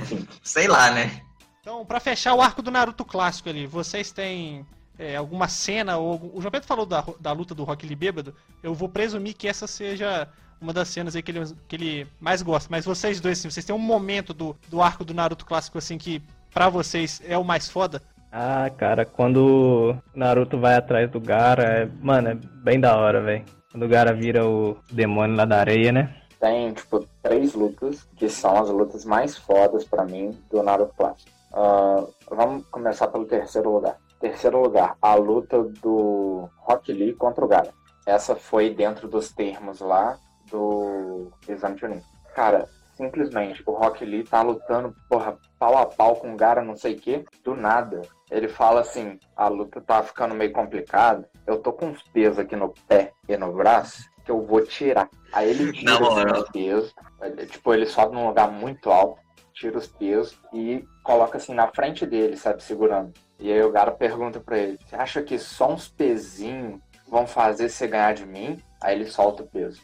sei lá, né? Então, pra fechar o arco do Naruto clássico ali, vocês têm é, alguma cena ou algum... o João Pedro falou da, da luta do Rock Lee bêbado, eu vou presumir que essa seja uma das cenas aí que ele, que ele mais gosta, mas vocês dois, assim, vocês têm um momento do, do arco do Naruto clássico assim que pra vocês é o mais foda? Ah, cara, quando o Naruto vai atrás do Gara, é, mano, é bem da hora, velho. Quando o Gara vira o demônio lá da areia, né? Tem, tipo, três lutas que são as lutas mais fodas pra mim do Naruto Clássico. Ah, vamos começar pelo terceiro lugar. Terceiro lugar, a luta do Rock Lee contra o Gara. Essa foi dentro dos termos lá do Exame Chunin. Cara, simplesmente, o Rock Lee tá lutando, porra, pau a pau com o Gara, não sei o que, do nada. Ele fala assim, a luta tá ficando meio complicada, eu tô com uns pesos aqui no pé e no braço, que eu vou tirar. Aí ele tira os pesos, ele- tipo, ele sobe num lugar muito alto, tira os pesos e coloca assim na frente dele, sabe, segurando. E aí o cara pergunta pra ele, você acha que só uns pezinhos vão fazer você ganhar de mim? Aí ele solta o peso.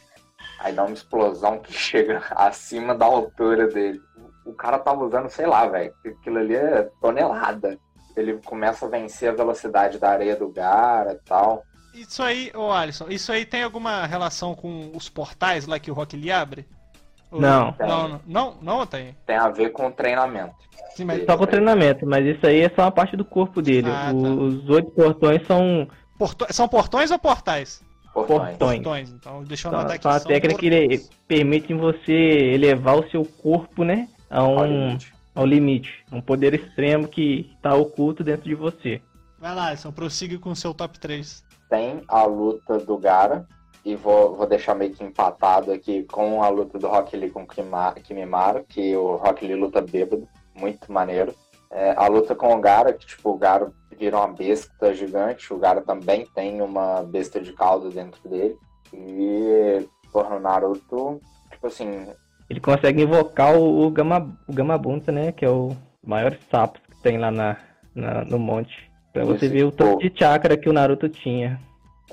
Aí dá uma explosão que chega acima da altura dele. O cara tava usando, sei lá, velho, aquilo ali é tonelada. Ele começa a vencer a velocidade da areia do Gara e tal. Isso aí, ô Alisson, isso aí tem alguma relação com os portais lá que o Rock Lee abre? Não. Não, não, não, não tem. Tem a ver com o treinamento. Sim, mas Só com o treinamento, mas isso aí é só uma parte do corpo dele. Ah, tá. Os oito portões são porto- são portões ou portais? Portões. portões. Então deixa eu São, anotar aqui. são uma são técnica que ele permite você elevar o seu corpo, né? A Ao um, limite. ao limite. Um poder extremo que está oculto dentro de você. Vai lá, Alisson, prossiga com o seu top 3. Tem a luta do Gara. E vou, vou deixar meio que empatado aqui com a luta do Rock Lee com o Kimima- Kimimaro, que o Rock Lee luta bêbado. Muito maneiro. É, a luta com o Gara, que tipo, o Gara vira uma besta gigante. O Gara também tem uma besta de caldo dentro dele. E, porra, o Naruto, tipo assim, Ele consegue invocar o, Gama, o Gamabunta, né? Que é o maior sapo que tem lá na, na- no monte. Pra você ver o tanto pô. de chakra que o Naruto tinha.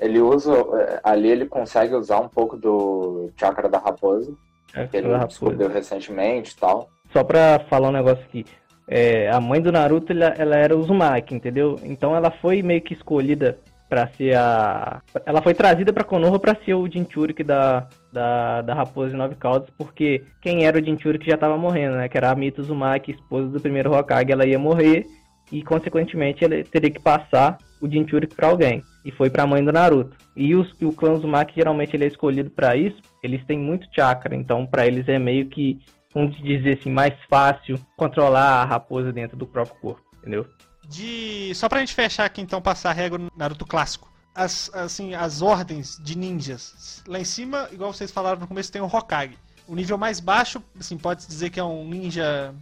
ele usa. é, Ali ele consegue usar um pouco do chakra da raposa, É, que ele da raposa. descobriu recentemente e tal. Só pra falar um negócio aqui. É, a mãe do Naruto, ela, ela era Uzumaki, entendeu? Então ela foi meio que escolhida pra ser a... Ela foi trazida pra Konoha pra ser o Jinchuriki da, da, da Raposa de Nove Caudas, porque quem era o Jinchuriki já tava morrendo, né? Que era a Mita Uzumaki, esposa do primeiro Hokage, ela ia morrer e, consequentemente, ele teria que passar o Jinchuriki pra alguém. E foi pra mãe do Naruto. E, os, o clã Uzumaki, geralmente, ele é escolhido pra isso. Eles têm muito chakra, então pra eles é meio que vamos dizer assim, mais fácil controlar a raposa dentro do próprio corpo, entendeu? De... Só pra gente fechar aqui então, passar a régua no Naruto clássico. as, assim, as ordens de ninjas. Lá em cima, igual vocês falaram no começo, tem o Hokage. O nível mais baixo, assim, pode dizer que é um ninja,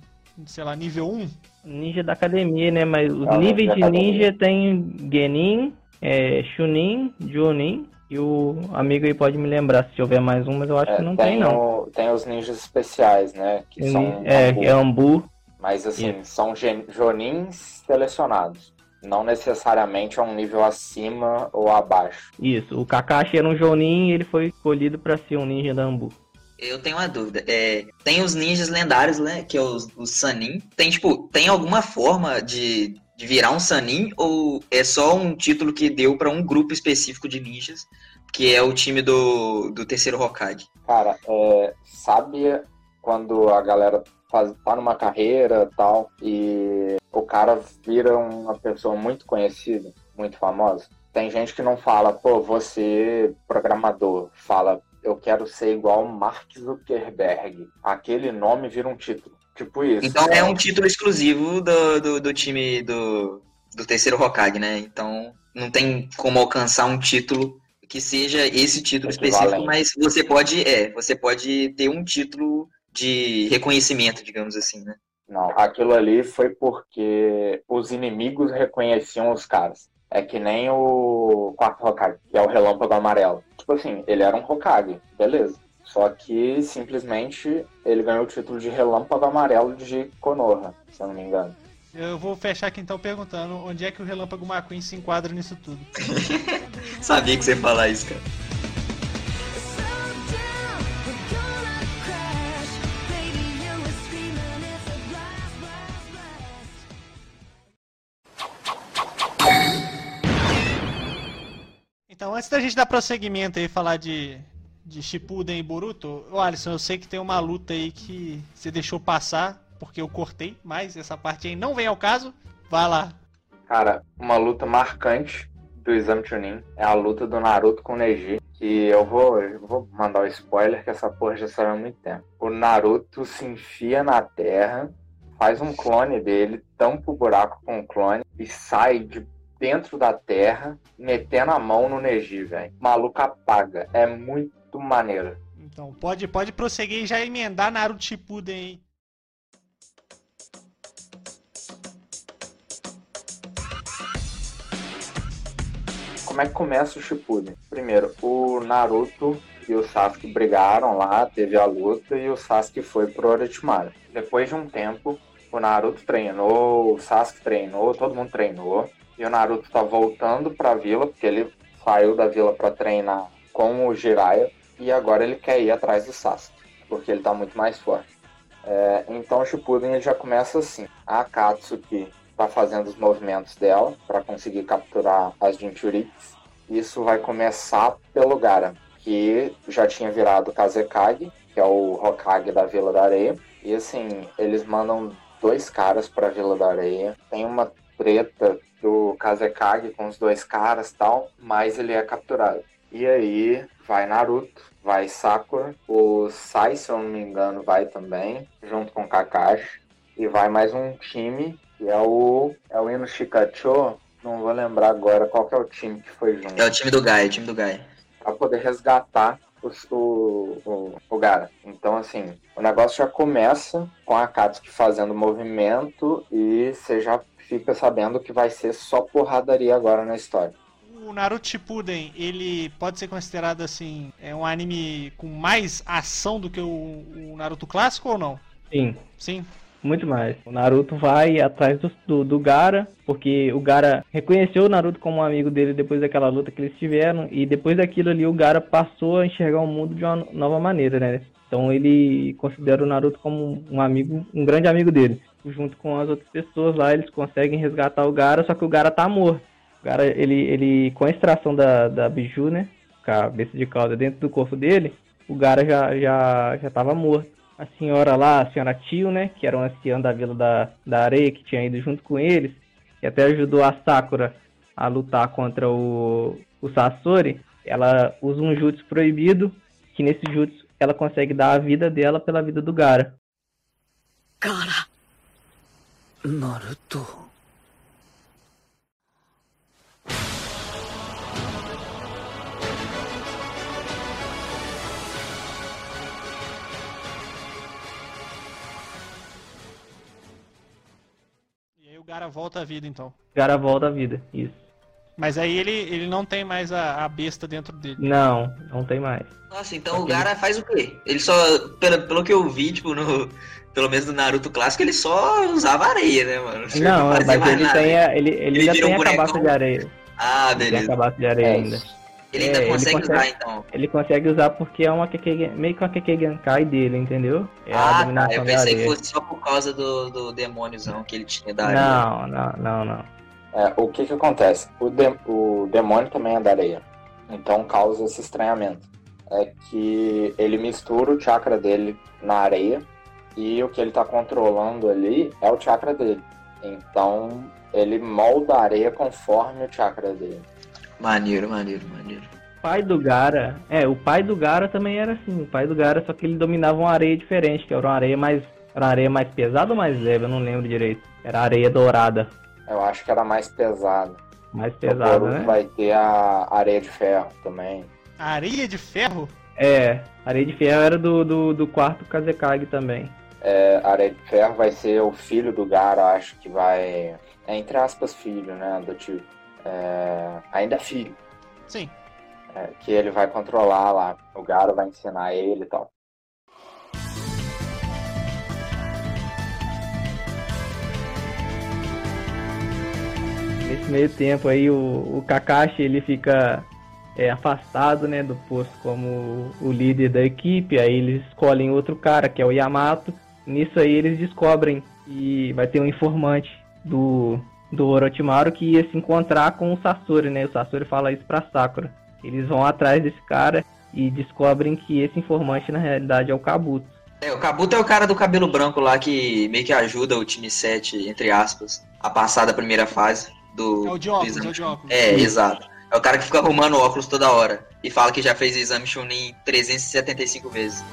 sei lá, nível 1. Ninja da academia, né? Mas os Ah, níveis de academia. ninja tem Genin, é, Chunin, Jonin. E o amigo aí pode me lembrar se houver mais um, mas eu acho É, que não tem, não. o- tem os ninjas especiais, né? Que são é, Ambu. é Ambu. Mas assim, Isso. são Jonins selecionados. Não necessariamente é um nível acima ou abaixo. Isso, o Kakashi era um Jonin e ele foi escolhido pra ser um ninja da Ambu. Eu tenho uma dúvida. É, tem os ninjas lendários, né? Que é os, os Sanin. Tem, tipo, tem alguma forma de, de virar um Sanin? Ou é só um título que deu pra um grupo específico de ninjas? Que é o time do, do terceiro Hokage. Cara, é, sabe quando a galera faz, tá numa carreira tal e o cara vira uma pessoa muito conhecida, muito famosa? Tem gente que não fala, pô, você programador, fala, eu quero ser igual Mark Zuckerberg. Aquele nome vira um título. Tipo isso. Então é um título exclusivo do, do, do time do, do terceiro Hokage, né? Então não tem como alcançar um título que seja esse título específico, mas você pode, é, você pode ter um título de reconhecimento, digamos assim, né? Não, aquilo ali foi porque os inimigos reconheciam os caras. É que nem o quarto Hokage, que é o Relâmpago Amarelo. Tipo assim, ele era um Hokage, beleza. Só que simplesmente ele ganhou o título de Relâmpago Amarelo de Konoha, se eu não me engano. Eu vou fechar aqui então perguntando onde é que o Relâmpago McQueen se enquadra nisso tudo. Sabia que você ia falar isso, cara. Então, antes da gente dar prosseguimento aí e falar de, de Shippuden e Boruto, ô Alisson, eu sei que tem uma luta aí que você deixou passar, porque eu cortei, mas essa parte aí não vem ao caso. Vai lá. Cara, uma luta marcante do Exame Chunin é a luta do Naruto com o Neji. Que eu vou, eu vou mandar o spoiler que essa porra já saiu há muito tempo. O Naruto se enfia na terra, faz um clone dele, tampa o buraco com o clone e sai de dentro da terra, metendo a mão no Neji, velho. Maluco apaga. É muito maneiro. Então, pode, pode prosseguir e já emendar Naruto Shippuden. Como é que começa o Shippuden? Primeiro, o Naruto e o Sasuke brigaram lá, teve a luta e o Sasuke foi pro Orochimaru. Depois de um tempo, o Naruto treinou, o Sasuke treinou, todo mundo treinou. E o Naruto tá voltando pra vila, porque ele saiu da vila pra treinar com o Jiraiya. E agora ele quer ir atrás do Sasuke, porque ele tá muito mais forte. É, então o Shippuden ele já começa assim. A Akatsuki tá fazendo os movimentos dela para conseguir capturar as Jinchurikis. Isso vai começar pelo Gara, que já tinha virado Kazekage, que é o Hokage da Vila da Areia. E assim, eles mandam dois caras para a Vila da Areia. Tem uma treta do Kazekage com os dois caras tal, mas ele é capturado. E aí vai Naruto, vai Sakura, o Sai, se eu não me engano, vai também, junto com Kakashi. E vai mais um time, que é o, é o Ino Shikacho, não vou lembrar agora qual que é o time que foi junto É o time do Gai, o time do Gai. para poder resgatar os- o, o, o Gara. Então, assim, o negócio já começa com a Katsuki fazendo movimento e você já fica sabendo que vai ser só porradaria agora na história. O Naruto Shippuden, ele pode ser considerado assim, é um anime com mais ação do que o, o Naruto clássico ou não? Sim, Sim. muito mais. O Naruto vai atrás do, do, do Gara, porque o Gara reconheceu o Naruto como um amigo dele depois daquela luta que eles tiveram, e depois daquilo ali o Gara passou a enxergar o mundo de uma nova maneira, né? Então ele considera o Naruto como um amigo, um grande amigo dele. Junto com as outras pessoas lá, eles conseguem resgatar o Gara, só que o Gara tá morto. O Gara, ele, ele com a extração da, da Biju, né? Cabeça de cauda dentro do corpo dele, o Gara já, já, já tava morto a senhora lá, a senhora Tio, né, que era uma anciã da Vila da, da Areia, que tinha ido junto com eles, e até ajudou a Sakura a lutar contra o, o Sasori, ela usa um jutsu proibido, que nesse jutsu ela consegue dar a vida dela pela vida do Gara. Cara, ナ Gara volta à vida, então. Gara volta à vida, isso. Mas aí ele, ele não tem mais a, a besta dentro dele. Não, não tem mais. Nossa, então o Gara faz o quê? Ele só, pelo, pelo que eu vi, tipo, no, pelo menos no Naruto clássico, ele só usava areia, né, mano? Não, fazia mas ele nada. tem, a, ele, ele, Ele vira tem um a cabaça bonecão. de areia. Ah, Ele tem a beleza. cabaça de areia É ainda. Ele ainda É, ele consegue consegue- usar, então. Ele consegue usar porque é uma Keke, meio que uma Keke Genkai dele, entendeu? É a ah, tá. Eu da pensei que fosse só por causa do, do demôniozão que ele tinha da areia. Não, não, não, não. É, o que que acontece? O, de- o demônio também é da areia. Então causa esse estranhamento. É que ele mistura o chakra dele na areia e o que ele tá controlando ali é o chakra dele. Então ele molda a areia conforme o chakra dele. Maneiro, maneiro, maneiro. O pai do Gara, é, o pai do Gara também era assim, o pai do Gara, só que ele dominava uma areia diferente, que era uma areia mais, era uma areia mais pesada ou mais leve, eu não lembro direito. Era areia dourada, Eu acho que era mais pesado. mais pesada, né? vai ter a areia de ferro também. Areia de ferro? É, areia de ferro era do, do, do quarto Kazekage também. É, a areia de ferro vai ser o filho do Gara, acho que vai. É entre aspas filho, né? Do tio. É, ainda é filho. Sim. é, que ele vai controlar lá. O Gara vai ensinar ele e tal. Nesse meio tempo aí o, o Kakashi ele fica é, afastado né, do posto como o líder da equipe, aí eles escolhem outro cara, que é o Yamato. Nisso aí eles descobrem que vai ter um informante do, do Orochimaru que ia se encontrar com o Sasori, né? O Sasori fala isso pra Sakura. Eles vão atrás desse cara e descobrem que esse informante na realidade é o Kabuto. É, o Kabuto é o cara do cabelo branco lá que meio que ajuda o time 7, entre aspas, a passar da primeira fase do. É o de óculos, exame é o de óculos. É, exato. É o cara que fica arrumando óculos toda hora e fala que já fez o exame Chunin 375 vezes.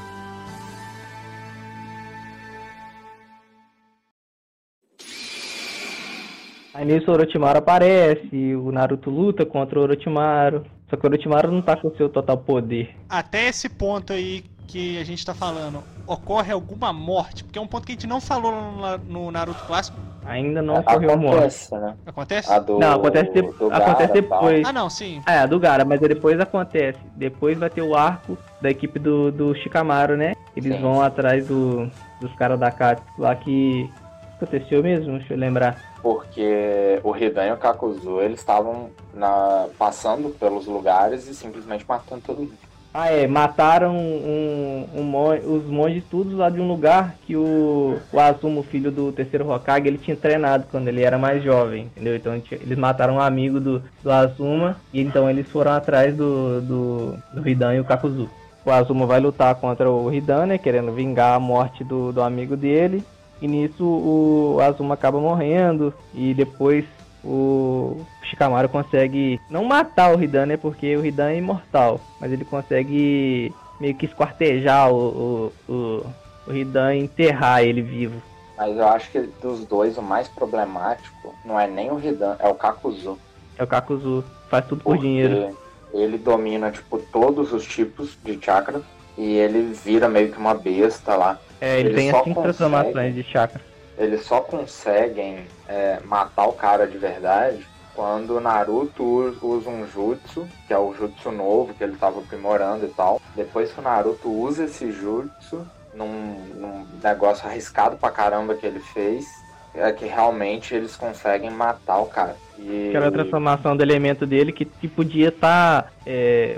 Aí nisso o Orochimaru aparece, o Naruto luta contra o Orochimaru. Só que o Orochimaru não tá com seu total poder. Até esse ponto aí que a gente tá falando, ocorre alguma morte? Porque é um ponto que a gente não falou no, no Naruto clássico. Ainda não ocorreu morte. Acontece, né? Acontece? A do, Não, acontece, de- acontece Gara e tal. depois. Ah, não, sim. É, a do Gara, mas depois acontece. Depois vai ter o arco da equipe do, do Shikamaru, né? Eles Sim. vão atrás do, dos caras da Katsuki lá que aconteceu mesmo, deixa eu lembrar. Porque o Hidan e o Kakuzu, eles estavam na- passando pelos lugares e simplesmente matando todo mundo. Ah, é, mataram um, um mon- os monges todos lá de um lugar que o, o Azuma, o filho do terceiro Hokage, ele tinha treinado quando ele era mais jovem, entendeu? Então eles mataram um amigo do, do Azuma e então eles foram atrás do, do, do Hidan e o Kakuzu. O Azuma vai lutar contra o Hidan, né, querendo vingar a morte do, do amigo dele. E nisso o Azuma acaba morrendo e depois o Shikamaru consegue não matar o Hidan, né? Porque o Hidan é imortal, mas ele consegue meio que esquartejar o, o, o, o Hidan e enterrar ele vivo. Mas eu acho que dos dois, o mais problemático não é nem o Hidan, é o Kakuzu. É o Kakuzu, faz tudo por Porque dinheiro. ele domina, tipo, todos os tipos de chakra e ele vira meio que uma besta lá. É, ele, tem as cinco transformações de chakra. Eles só conseguem é, matar o cara de verdade quando o Naruto usa, um jutsu, que é o jutsu novo que ele tava aprimorando e tal. Depois que o Naruto usa esse jutsu num, num negócio arriscado pra caramba que ele fez, é que realmente eles conseguem matar o cara. E... Que era a transformação do elemento dele que, que podia estar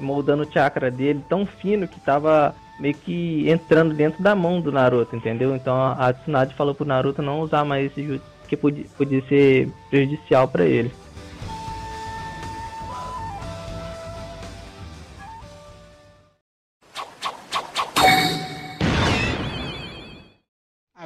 moldando o chakra dele tão fino que tava meio que entrando dentro da mão do Naruto, entendeu? Então a Tsunade falou pro Naruto não usar mais esse jutsu, porque podia, podia ser prejudicial pra ele.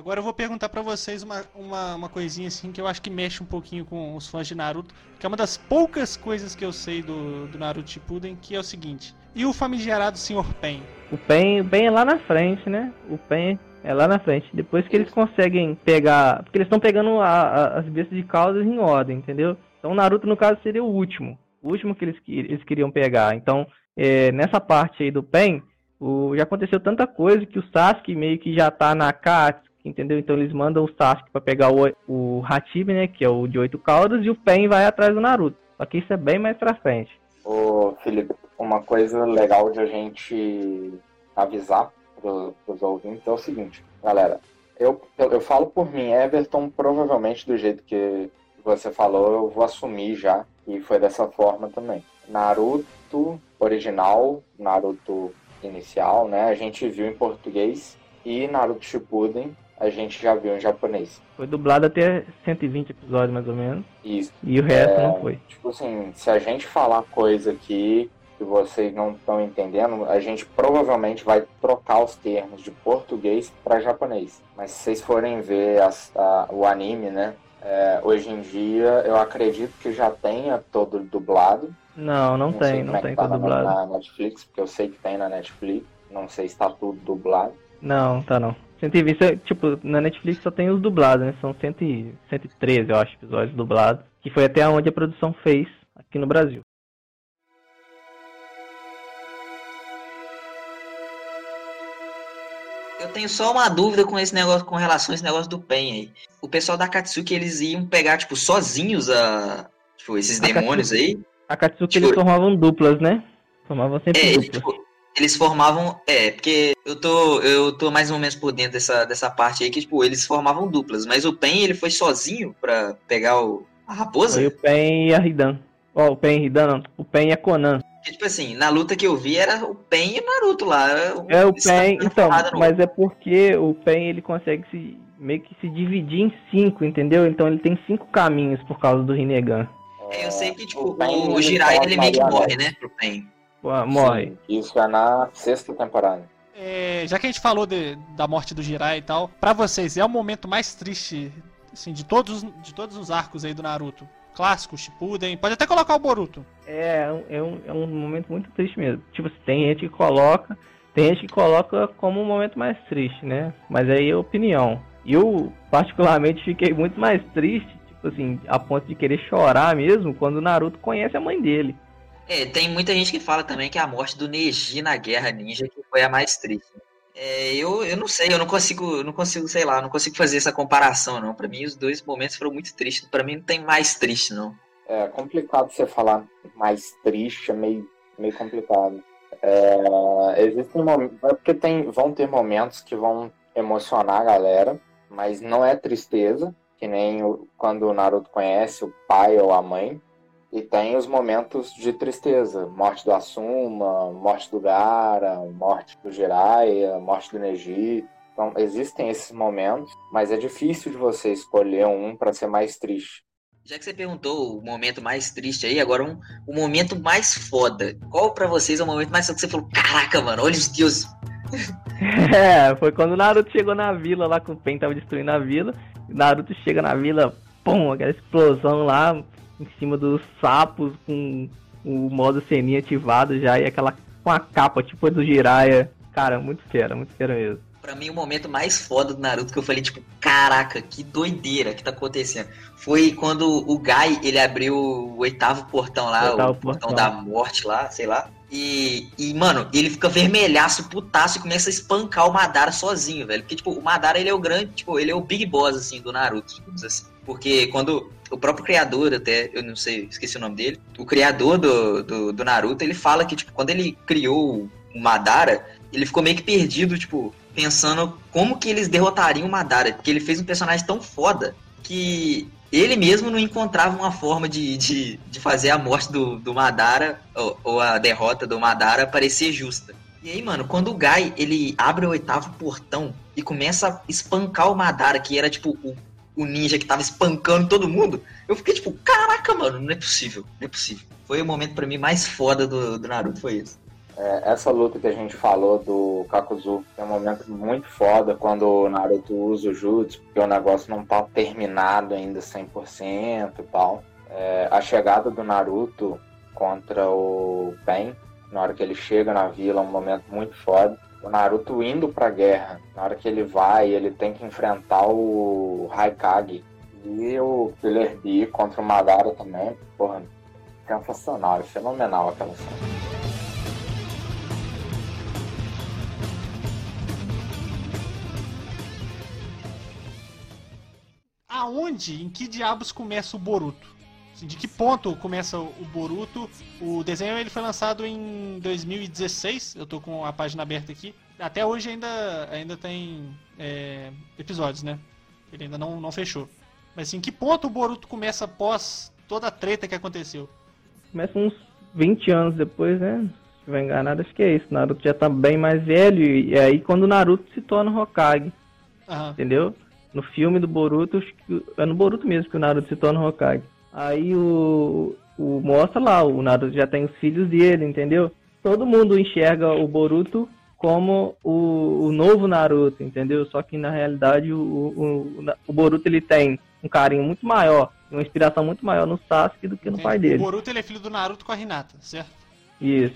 Agora eu vou perguntar pra vocês uma, uma, uma coisinha assim que eu acho que mexe um pouquinho com os fãs de Naruto, que é uma das poucas coisas que eu sei do, do Naruto Shippuden, que é o seguinte. E o famigerado Sr. Pen? O Pen, o Pen é lá na frente, né? O Pen é lá na frente. Depois que eles conseguem pegar. Porque eles estão pegando a- a- as bestas de causas em ordem, entendeu? Então o Naruto, no caso, seria o último. O último que eles, eles queriam pegar. Então, é, nessa parte aí do Pen, o, já aconteceu tanta coisa que o Sasuke meio que já tá na Katsuki, entendeu? Então eles mandam o Sasuke pra pegar o, o Hatibe, né, que é o de oito caudas, e o Pen vai atrás do Naruto. Só que isso é bem mais pra frente. Ô, Felipe, uma coisa legal de a gente avisar pro, pros ouvintes é o seguinte, galera. Eu, eu, eu falo por mim, Everton, provavelmente do jeito que você falou, eu vou assumir já. E foi dessa forma também. Naruto original, Naruto inicial, né? A gente viu em português. E Naruto Shippuden a gente já viu em japonês. Foi dublado até 120 episódios, mais ou menos. Isso. E o resto É, não foi. Tipo assim, se a gente falar coisa aqui que vocês não estão entendendo, a gente provavelmente vai trocar os termos de português para japonês. Mas se vocês forem ver as- a- o anime, né? é, hoje em dia eu acredito que já tenha todo dublado. Não, não, sei tem, não é tem tá todo dublado. na Netflix, porque eu sei que tem na Netflix. Não sei se está tudo dublado. Não, tá não. 120, é, tipo, na Netflix só tem os dublados, né? São 100, e- 113, eu acho, episódios dublados. Que foi até onde a produção fez aqui no Brasil. Eu tenho só uma dúvida com esse negócio, com relação a esse negócio do Pen aí. O pessoal da Katsuki, eles iam pegar, tipo, sozinhos a. Tipo, esses A demônios aí. A Katsuki Tipo- eles formavam duplas, né? Formavam sempre É, duplas. tipo, eles formavam. É, porque eu tô, eu tô mais ou menos por dentro dessa, dessa parte aí que, tipo, eles formavam duplas. Mas o Pen, ele foi sozinho pra pegar o, a raposa? Foi o Pen e a Hidan. Ó, o Pen e Hidan não. O Pen e a Conan. Tipo assim, na luta que eu vi era o Pen e o Naruto lá. É o Eles tavam Pen, então, mas é porque o Pen ele consegue se meio que se dividir em cinco, entendeu? Então ele tem cinco caminhos por causa do Rinnegan. É, eu sei que, tipo, o ele Jirai, ele meio que morre, né, pro Pen. Pô, Morre. Sim, isso é na sexta temporada. É, já que a gente falou de- da morte do Jirai e tal, pra vocês é o momento mais triste assim, de, todos, os- de todos os arcos aí do Naruto? Clássico, Shippuden, pode até colocar o Boruto. É, é um- é um, é um momento muito triste mesmo. Tipo, tem gente que coloca, tem gente que coloca como um momento mais triste, né? Mas aí é opinião. Eu, particularmente, fiquei muito mais triste, tipo assim, a ponto de querer chorar mesmo, quando o Naruto conhece a mãe dele. É, tem muita gente que fala também que a morte do Neji na Guerra Ninja que foi a mais triste. É, eu, eu não sei, eu não consigo, não consigo, sei lá, não consigo fazer essa comparação, não. Pra mim, os dois momentos foram muito tristes. Pra mim, não tem mais triste, não. É complicado você falar mais triste, é meio, meio complicado. É, existem momentos. É porque tem, vão ter momentos que vão emocionar a galera, mas não é tristeza, que nem quando o Naruto conhece o pai ou a mãe. E tem os momentos de tristeza, morte do Asuma, morte do Gara, morte do Jiraiya, morte do Neji. Então existem esses momentos, mas é difícil de você escolher um para ser mais triste. Já que você perguntou o momento mais triste aí, agora um, o momento mais foda. Qual pra vocês é o momento mais foda que você falou, caraca, mano, olha os deuses. É, foi quando o Naruto chegou na vila lá com o Pen tava destruindo a vila. O Naruto chega na vila, pum, aquela explosão lá em cima dos sapos com o modo ceninha ativado já e aquela com a capa tipo a do Jiraiya. Cara, muito fera, muito fera mesmo. Pra mim, o momento mais foda do Naruto que eu falei, tipo, caraca, que doideira que tá acontecendo. Foi quando o Gai, ele abriu o oitavo portão lá, Oitavo o portão portão. da morte lá, sei lá. E, e, mano, ele fica vermelhaço, putaço, e começa a espancar o Madara sozinho, velho. Porque, tipo, o Madara, ele é o grande, tipo, ele é o big boss, assim, do Naruto, digamos assim. Porque quando o próprio criador, até, eu não sei, esqueci o nome dele, o criador do, do, do Naruto, ele fala que, tipo, quando ele criou o Madara, ele ficou meio que perdido, tipo, pensando como que eles derrotariam o Madara. Porque ele fez um personagem tão foda que ele mesmo não encontrava uma forma de, de, de fazer a morte do, do Madara, ou, ou a derrota do Madara, parecer justa. E aí, mano, quando o Gai, ele abre o oitavo portão e começa a espancar o Madara, que era, tipo, o, o ninja que tava espancando todo mundo, eu fiquei, tipo, caraca, mano, não é possível, não é possível. Foi o momento, pra mim, mais foda do, do Naruto, foi esse. É, essa luta que a gente falou do Kakuzu é um momento muito foda quando o Naruto usa o Jutsu, porque o negócio não tá terminado ainda 100% e tal. É, a chegada do Naruto contra o Pen, na hora que ele chega na vila, é um momento muito foda. O Naruto indo pra guerra, na hora que ele vai, ele tem que enfrentar o Raikage. E o Killer Bee contra o Madara também, porra, sensacional, é fenomenal aquela cena. aonde, em que diabos começa o Boruto? De que ponto começa o Boruto? O desenho ele foi lançado em 2016, eu tô com a página aberta aqui. Até hoje ainda, ainda tem é, episódios, né? Ele ainda não, não fechou. Mas assim, em que ponto o Boruto começa após toda a treta que aconteceu? Começa uns 20 anos depois, né? Se estiver enganado, acho que é isso. Naruto já tá bem mais velho. E aí quando o Naruto se torna Hokage. Aham. entendeu? No filme do Boruto, é no Boruto mesmo que o Naruto se torna Hokage. Aí o, o mostra lá, o Naruto já tem os filhos dele, entendeu? Todo mundo enxerga o Boruto como o, o novo Naruto, entendeu? Só que na realidade o, o, o- o Boruto ele tem um carinho muito maior, uma inspiração muito maior no Sasuke do que no Entendi. pai O dele. Boruto ele é filho do Naruto com a Hinata, certo? Isso.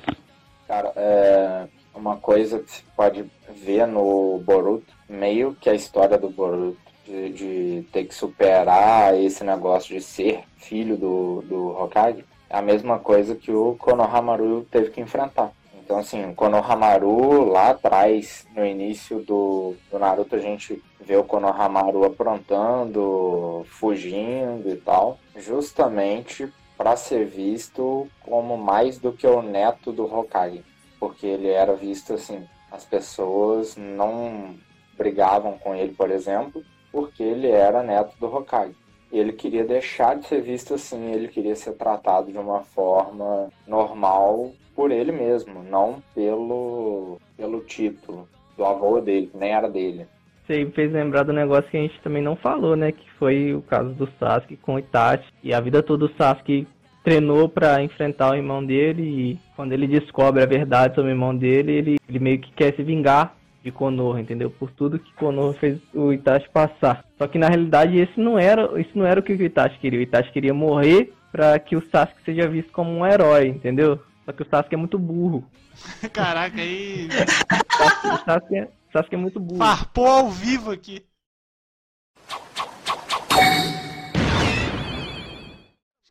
Cara, é uma coisa que se pode ver no Boruto, meio que a história do Boruto, de, de ter que superar esse negócio de ser filho do, do Hokage, é a mesma coisa que o Konohamaru teve que enfrentar. Então, assim, o Konohamaru lá atrás, no início do, do Naruto, a gente vê o Konohamaru aprontando, fugindo e tal, justamente para ser visto como mais do que o neto do Hokage, porque ele era visto assim, as pessoas não brigavam com ele, por exemplo, porque ele era neto do Hokage. Ele queria deixar de ser visto assim, ele queria ser tratado de uma forma normal por ele mesmo, não pelo pelo título do avô dele, que nem era dele. Me fez lembrar do negócio que a gente também não falou, né? Que foi o caso do Sasuke com o Itachi. E a vida toda o Sasuke treinou pra enfrentar o irmão dele e quando ele descobre a verdade sobre o irmão dele, ele, ele meio que quer se vingar de Konoha, entendeu? Por tudo que Konoha fez o Itachi passar. Só que na realidade esse não era, isso não era o que o Itachi queria. O Itachi queria morrer pra que o Sasuke seja visto como um herói, entendeu? Só que o Sasuke é muito burro. Caraca, aí O Sasuke é, o Sasuke é muito burro. farpou ao vivo aqui.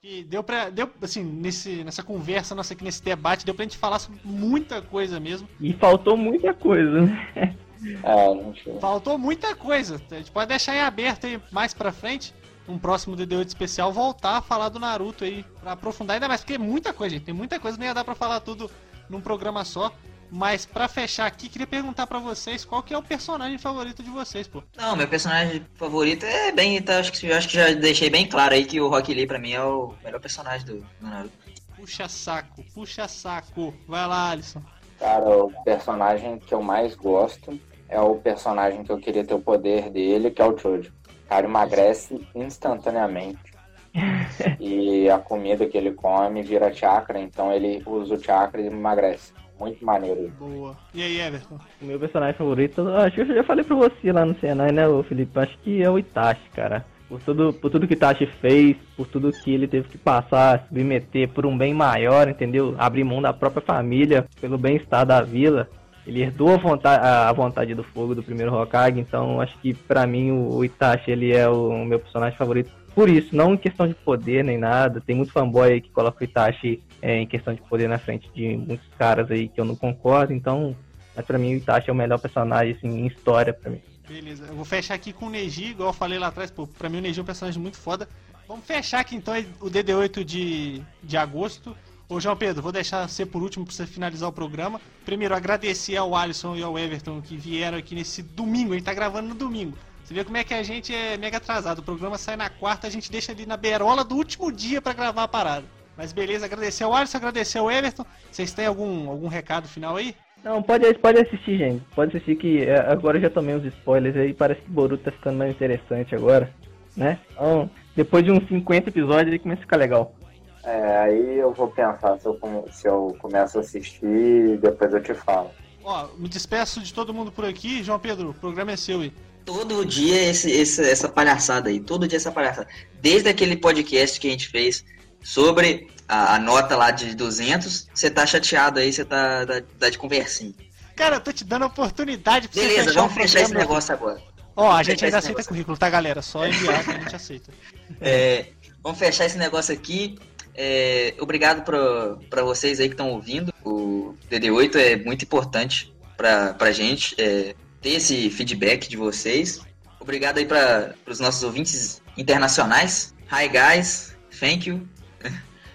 Que deu pra. Deu, assim, nesse, nessa conversa nossa aqui, nesse debate, deu pra gente falar sobre muita coisa mesmo. E faltou muita coisa, né? É, a gente Faltou muita coisa. A gente pode deixar em aberto aí mais pra frente. Um próximo DD8 especial voltar a falar do Naruto aí. Pra aprofundar ainda mais, porque é muita coisa, gente. Tem muita coisa, não ia dar pra falar tudo num programa só. Mas pra fechar aqui, queria perguntar pra vocês qual que é o personagem favorito de vocês, pô. Não, meu personagem favorito é bem. Tá, acho, que, acho que já deixei bem claro aí que o Rock Lee pra mim é o melhor personagem do, do Naruto. Puxa saco, puxa saco. Vai lá, Alisson. Cara, o personagem que eu mais gosto é o personagem que eu queria ter o poder dele, que é o Choji. O cara emagrece instantaneamente. e a comida que ele come vira chakra, então ele usa o chakra e emagrece. Muito maneiro. Boa. E aí, Everton? O meu personagem favorito, acho que eu já falei pra você lá no Senai, né, ô Felipe? Acho que é o Itachi, cara. Por tudo, por tudo que o Itachi fez, por tudo que ele teve que passar, submeter por um bem maior, entendeu? Abrir mão da própria família, pelo bem-estar da vila. Ele herdou a vontade, a vontade do fogo do primeiro Hokage, então acho que pra mim o, o Itachi ele é o meu personagem favorito. Por isso, não em questão de poder nem nada. Tem muito fanboy aí que coloca o Itachi é, em questão de poder na frente de muitos caras aí que eu não concordo, então mas pra mim o Itachi é o melhor personagem assim, em história pra mim. Beleza, eu vou fechar aqui com o Neji, igual eu falei lá atrás, pô, pra mim o Neji é um personagem muito foda. Vamos fechar aqui então o DD8 de, de agosto. Ô João Pedro, vou deixar você por último pra você finalizar o programa. Primeiro, agradecer ao Alisson e ao Everton que vieram aqui nesse domingo, a gente tá gravando no domingo. Você vê como é que a gente é mega atrasado. O programa sai na quarta, a gente deixa ali na berola do último dia pra gravar a parada. Mas beleza, agradecer ao Alisson, agradecer ao Everton. Vocês têm algum, algum recado final aí? Não, pode, pode assistir, gente. Pode assistir que é, agora eu já tomei uns spoilers aí. Parece que Boruto tá ficando mais interessante agora, né? Então, depois de uns 50 episódios ele começa a ficar legal. É, aí eu vou pensar se eu, se eu começo a assistir e depois eu te falo. Ó, me despeço de todo mundo por aqui. João Pedro, o programa é seu aí. Todo dia esse, esse- essa palhaçada aí, todo dia essa palhaçada. Desde aquele podcast que a gente fez sobre a, a nota lá de 200, você tá chateado aí, você tá, tá, tá de conversinha. Cara, eu tô te dando a oportunidade pra Beleza, você fechar vamos fechar esse negócio agora. Ó, a gente ainda aceita currículo, tá, galera? Só enviar que a gente aceita. É, vamos fechar esse negócio aqui. É, obrigado pra, pra vocês aí que estão ouvindo. O DD8 é muito importante pra, pra gente é, ter esse feedback de vocês. Obrigado aí para os nossos ouvintes internacionais. Hi, guys. Thank you.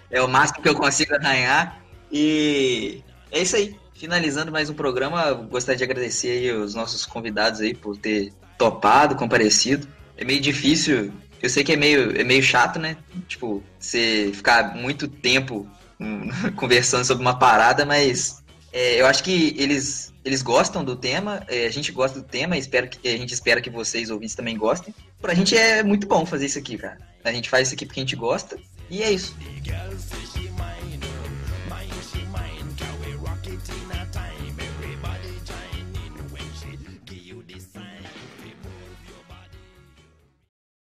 É o máximo que eu consigo arranhar. E é isso aí. Finalizando mais um programa, gostaria de agradecer aí os nossos convidados aí por ter topado, comparecido. É meio difícil, eu sei que é meio, é meio chato, né? Tipo, você ficar muito tempo hum, conversando sobre uma parada, mas é, eu acho que eles, eles gostam do tema, é, a gente gosta do tema, espero que, a gente espera que vocês, ouvintes, também gostem. Pra gente é muito bom fazer isso aqui, cara. A gente faz isso aqui porque a gente gosta, e é isso.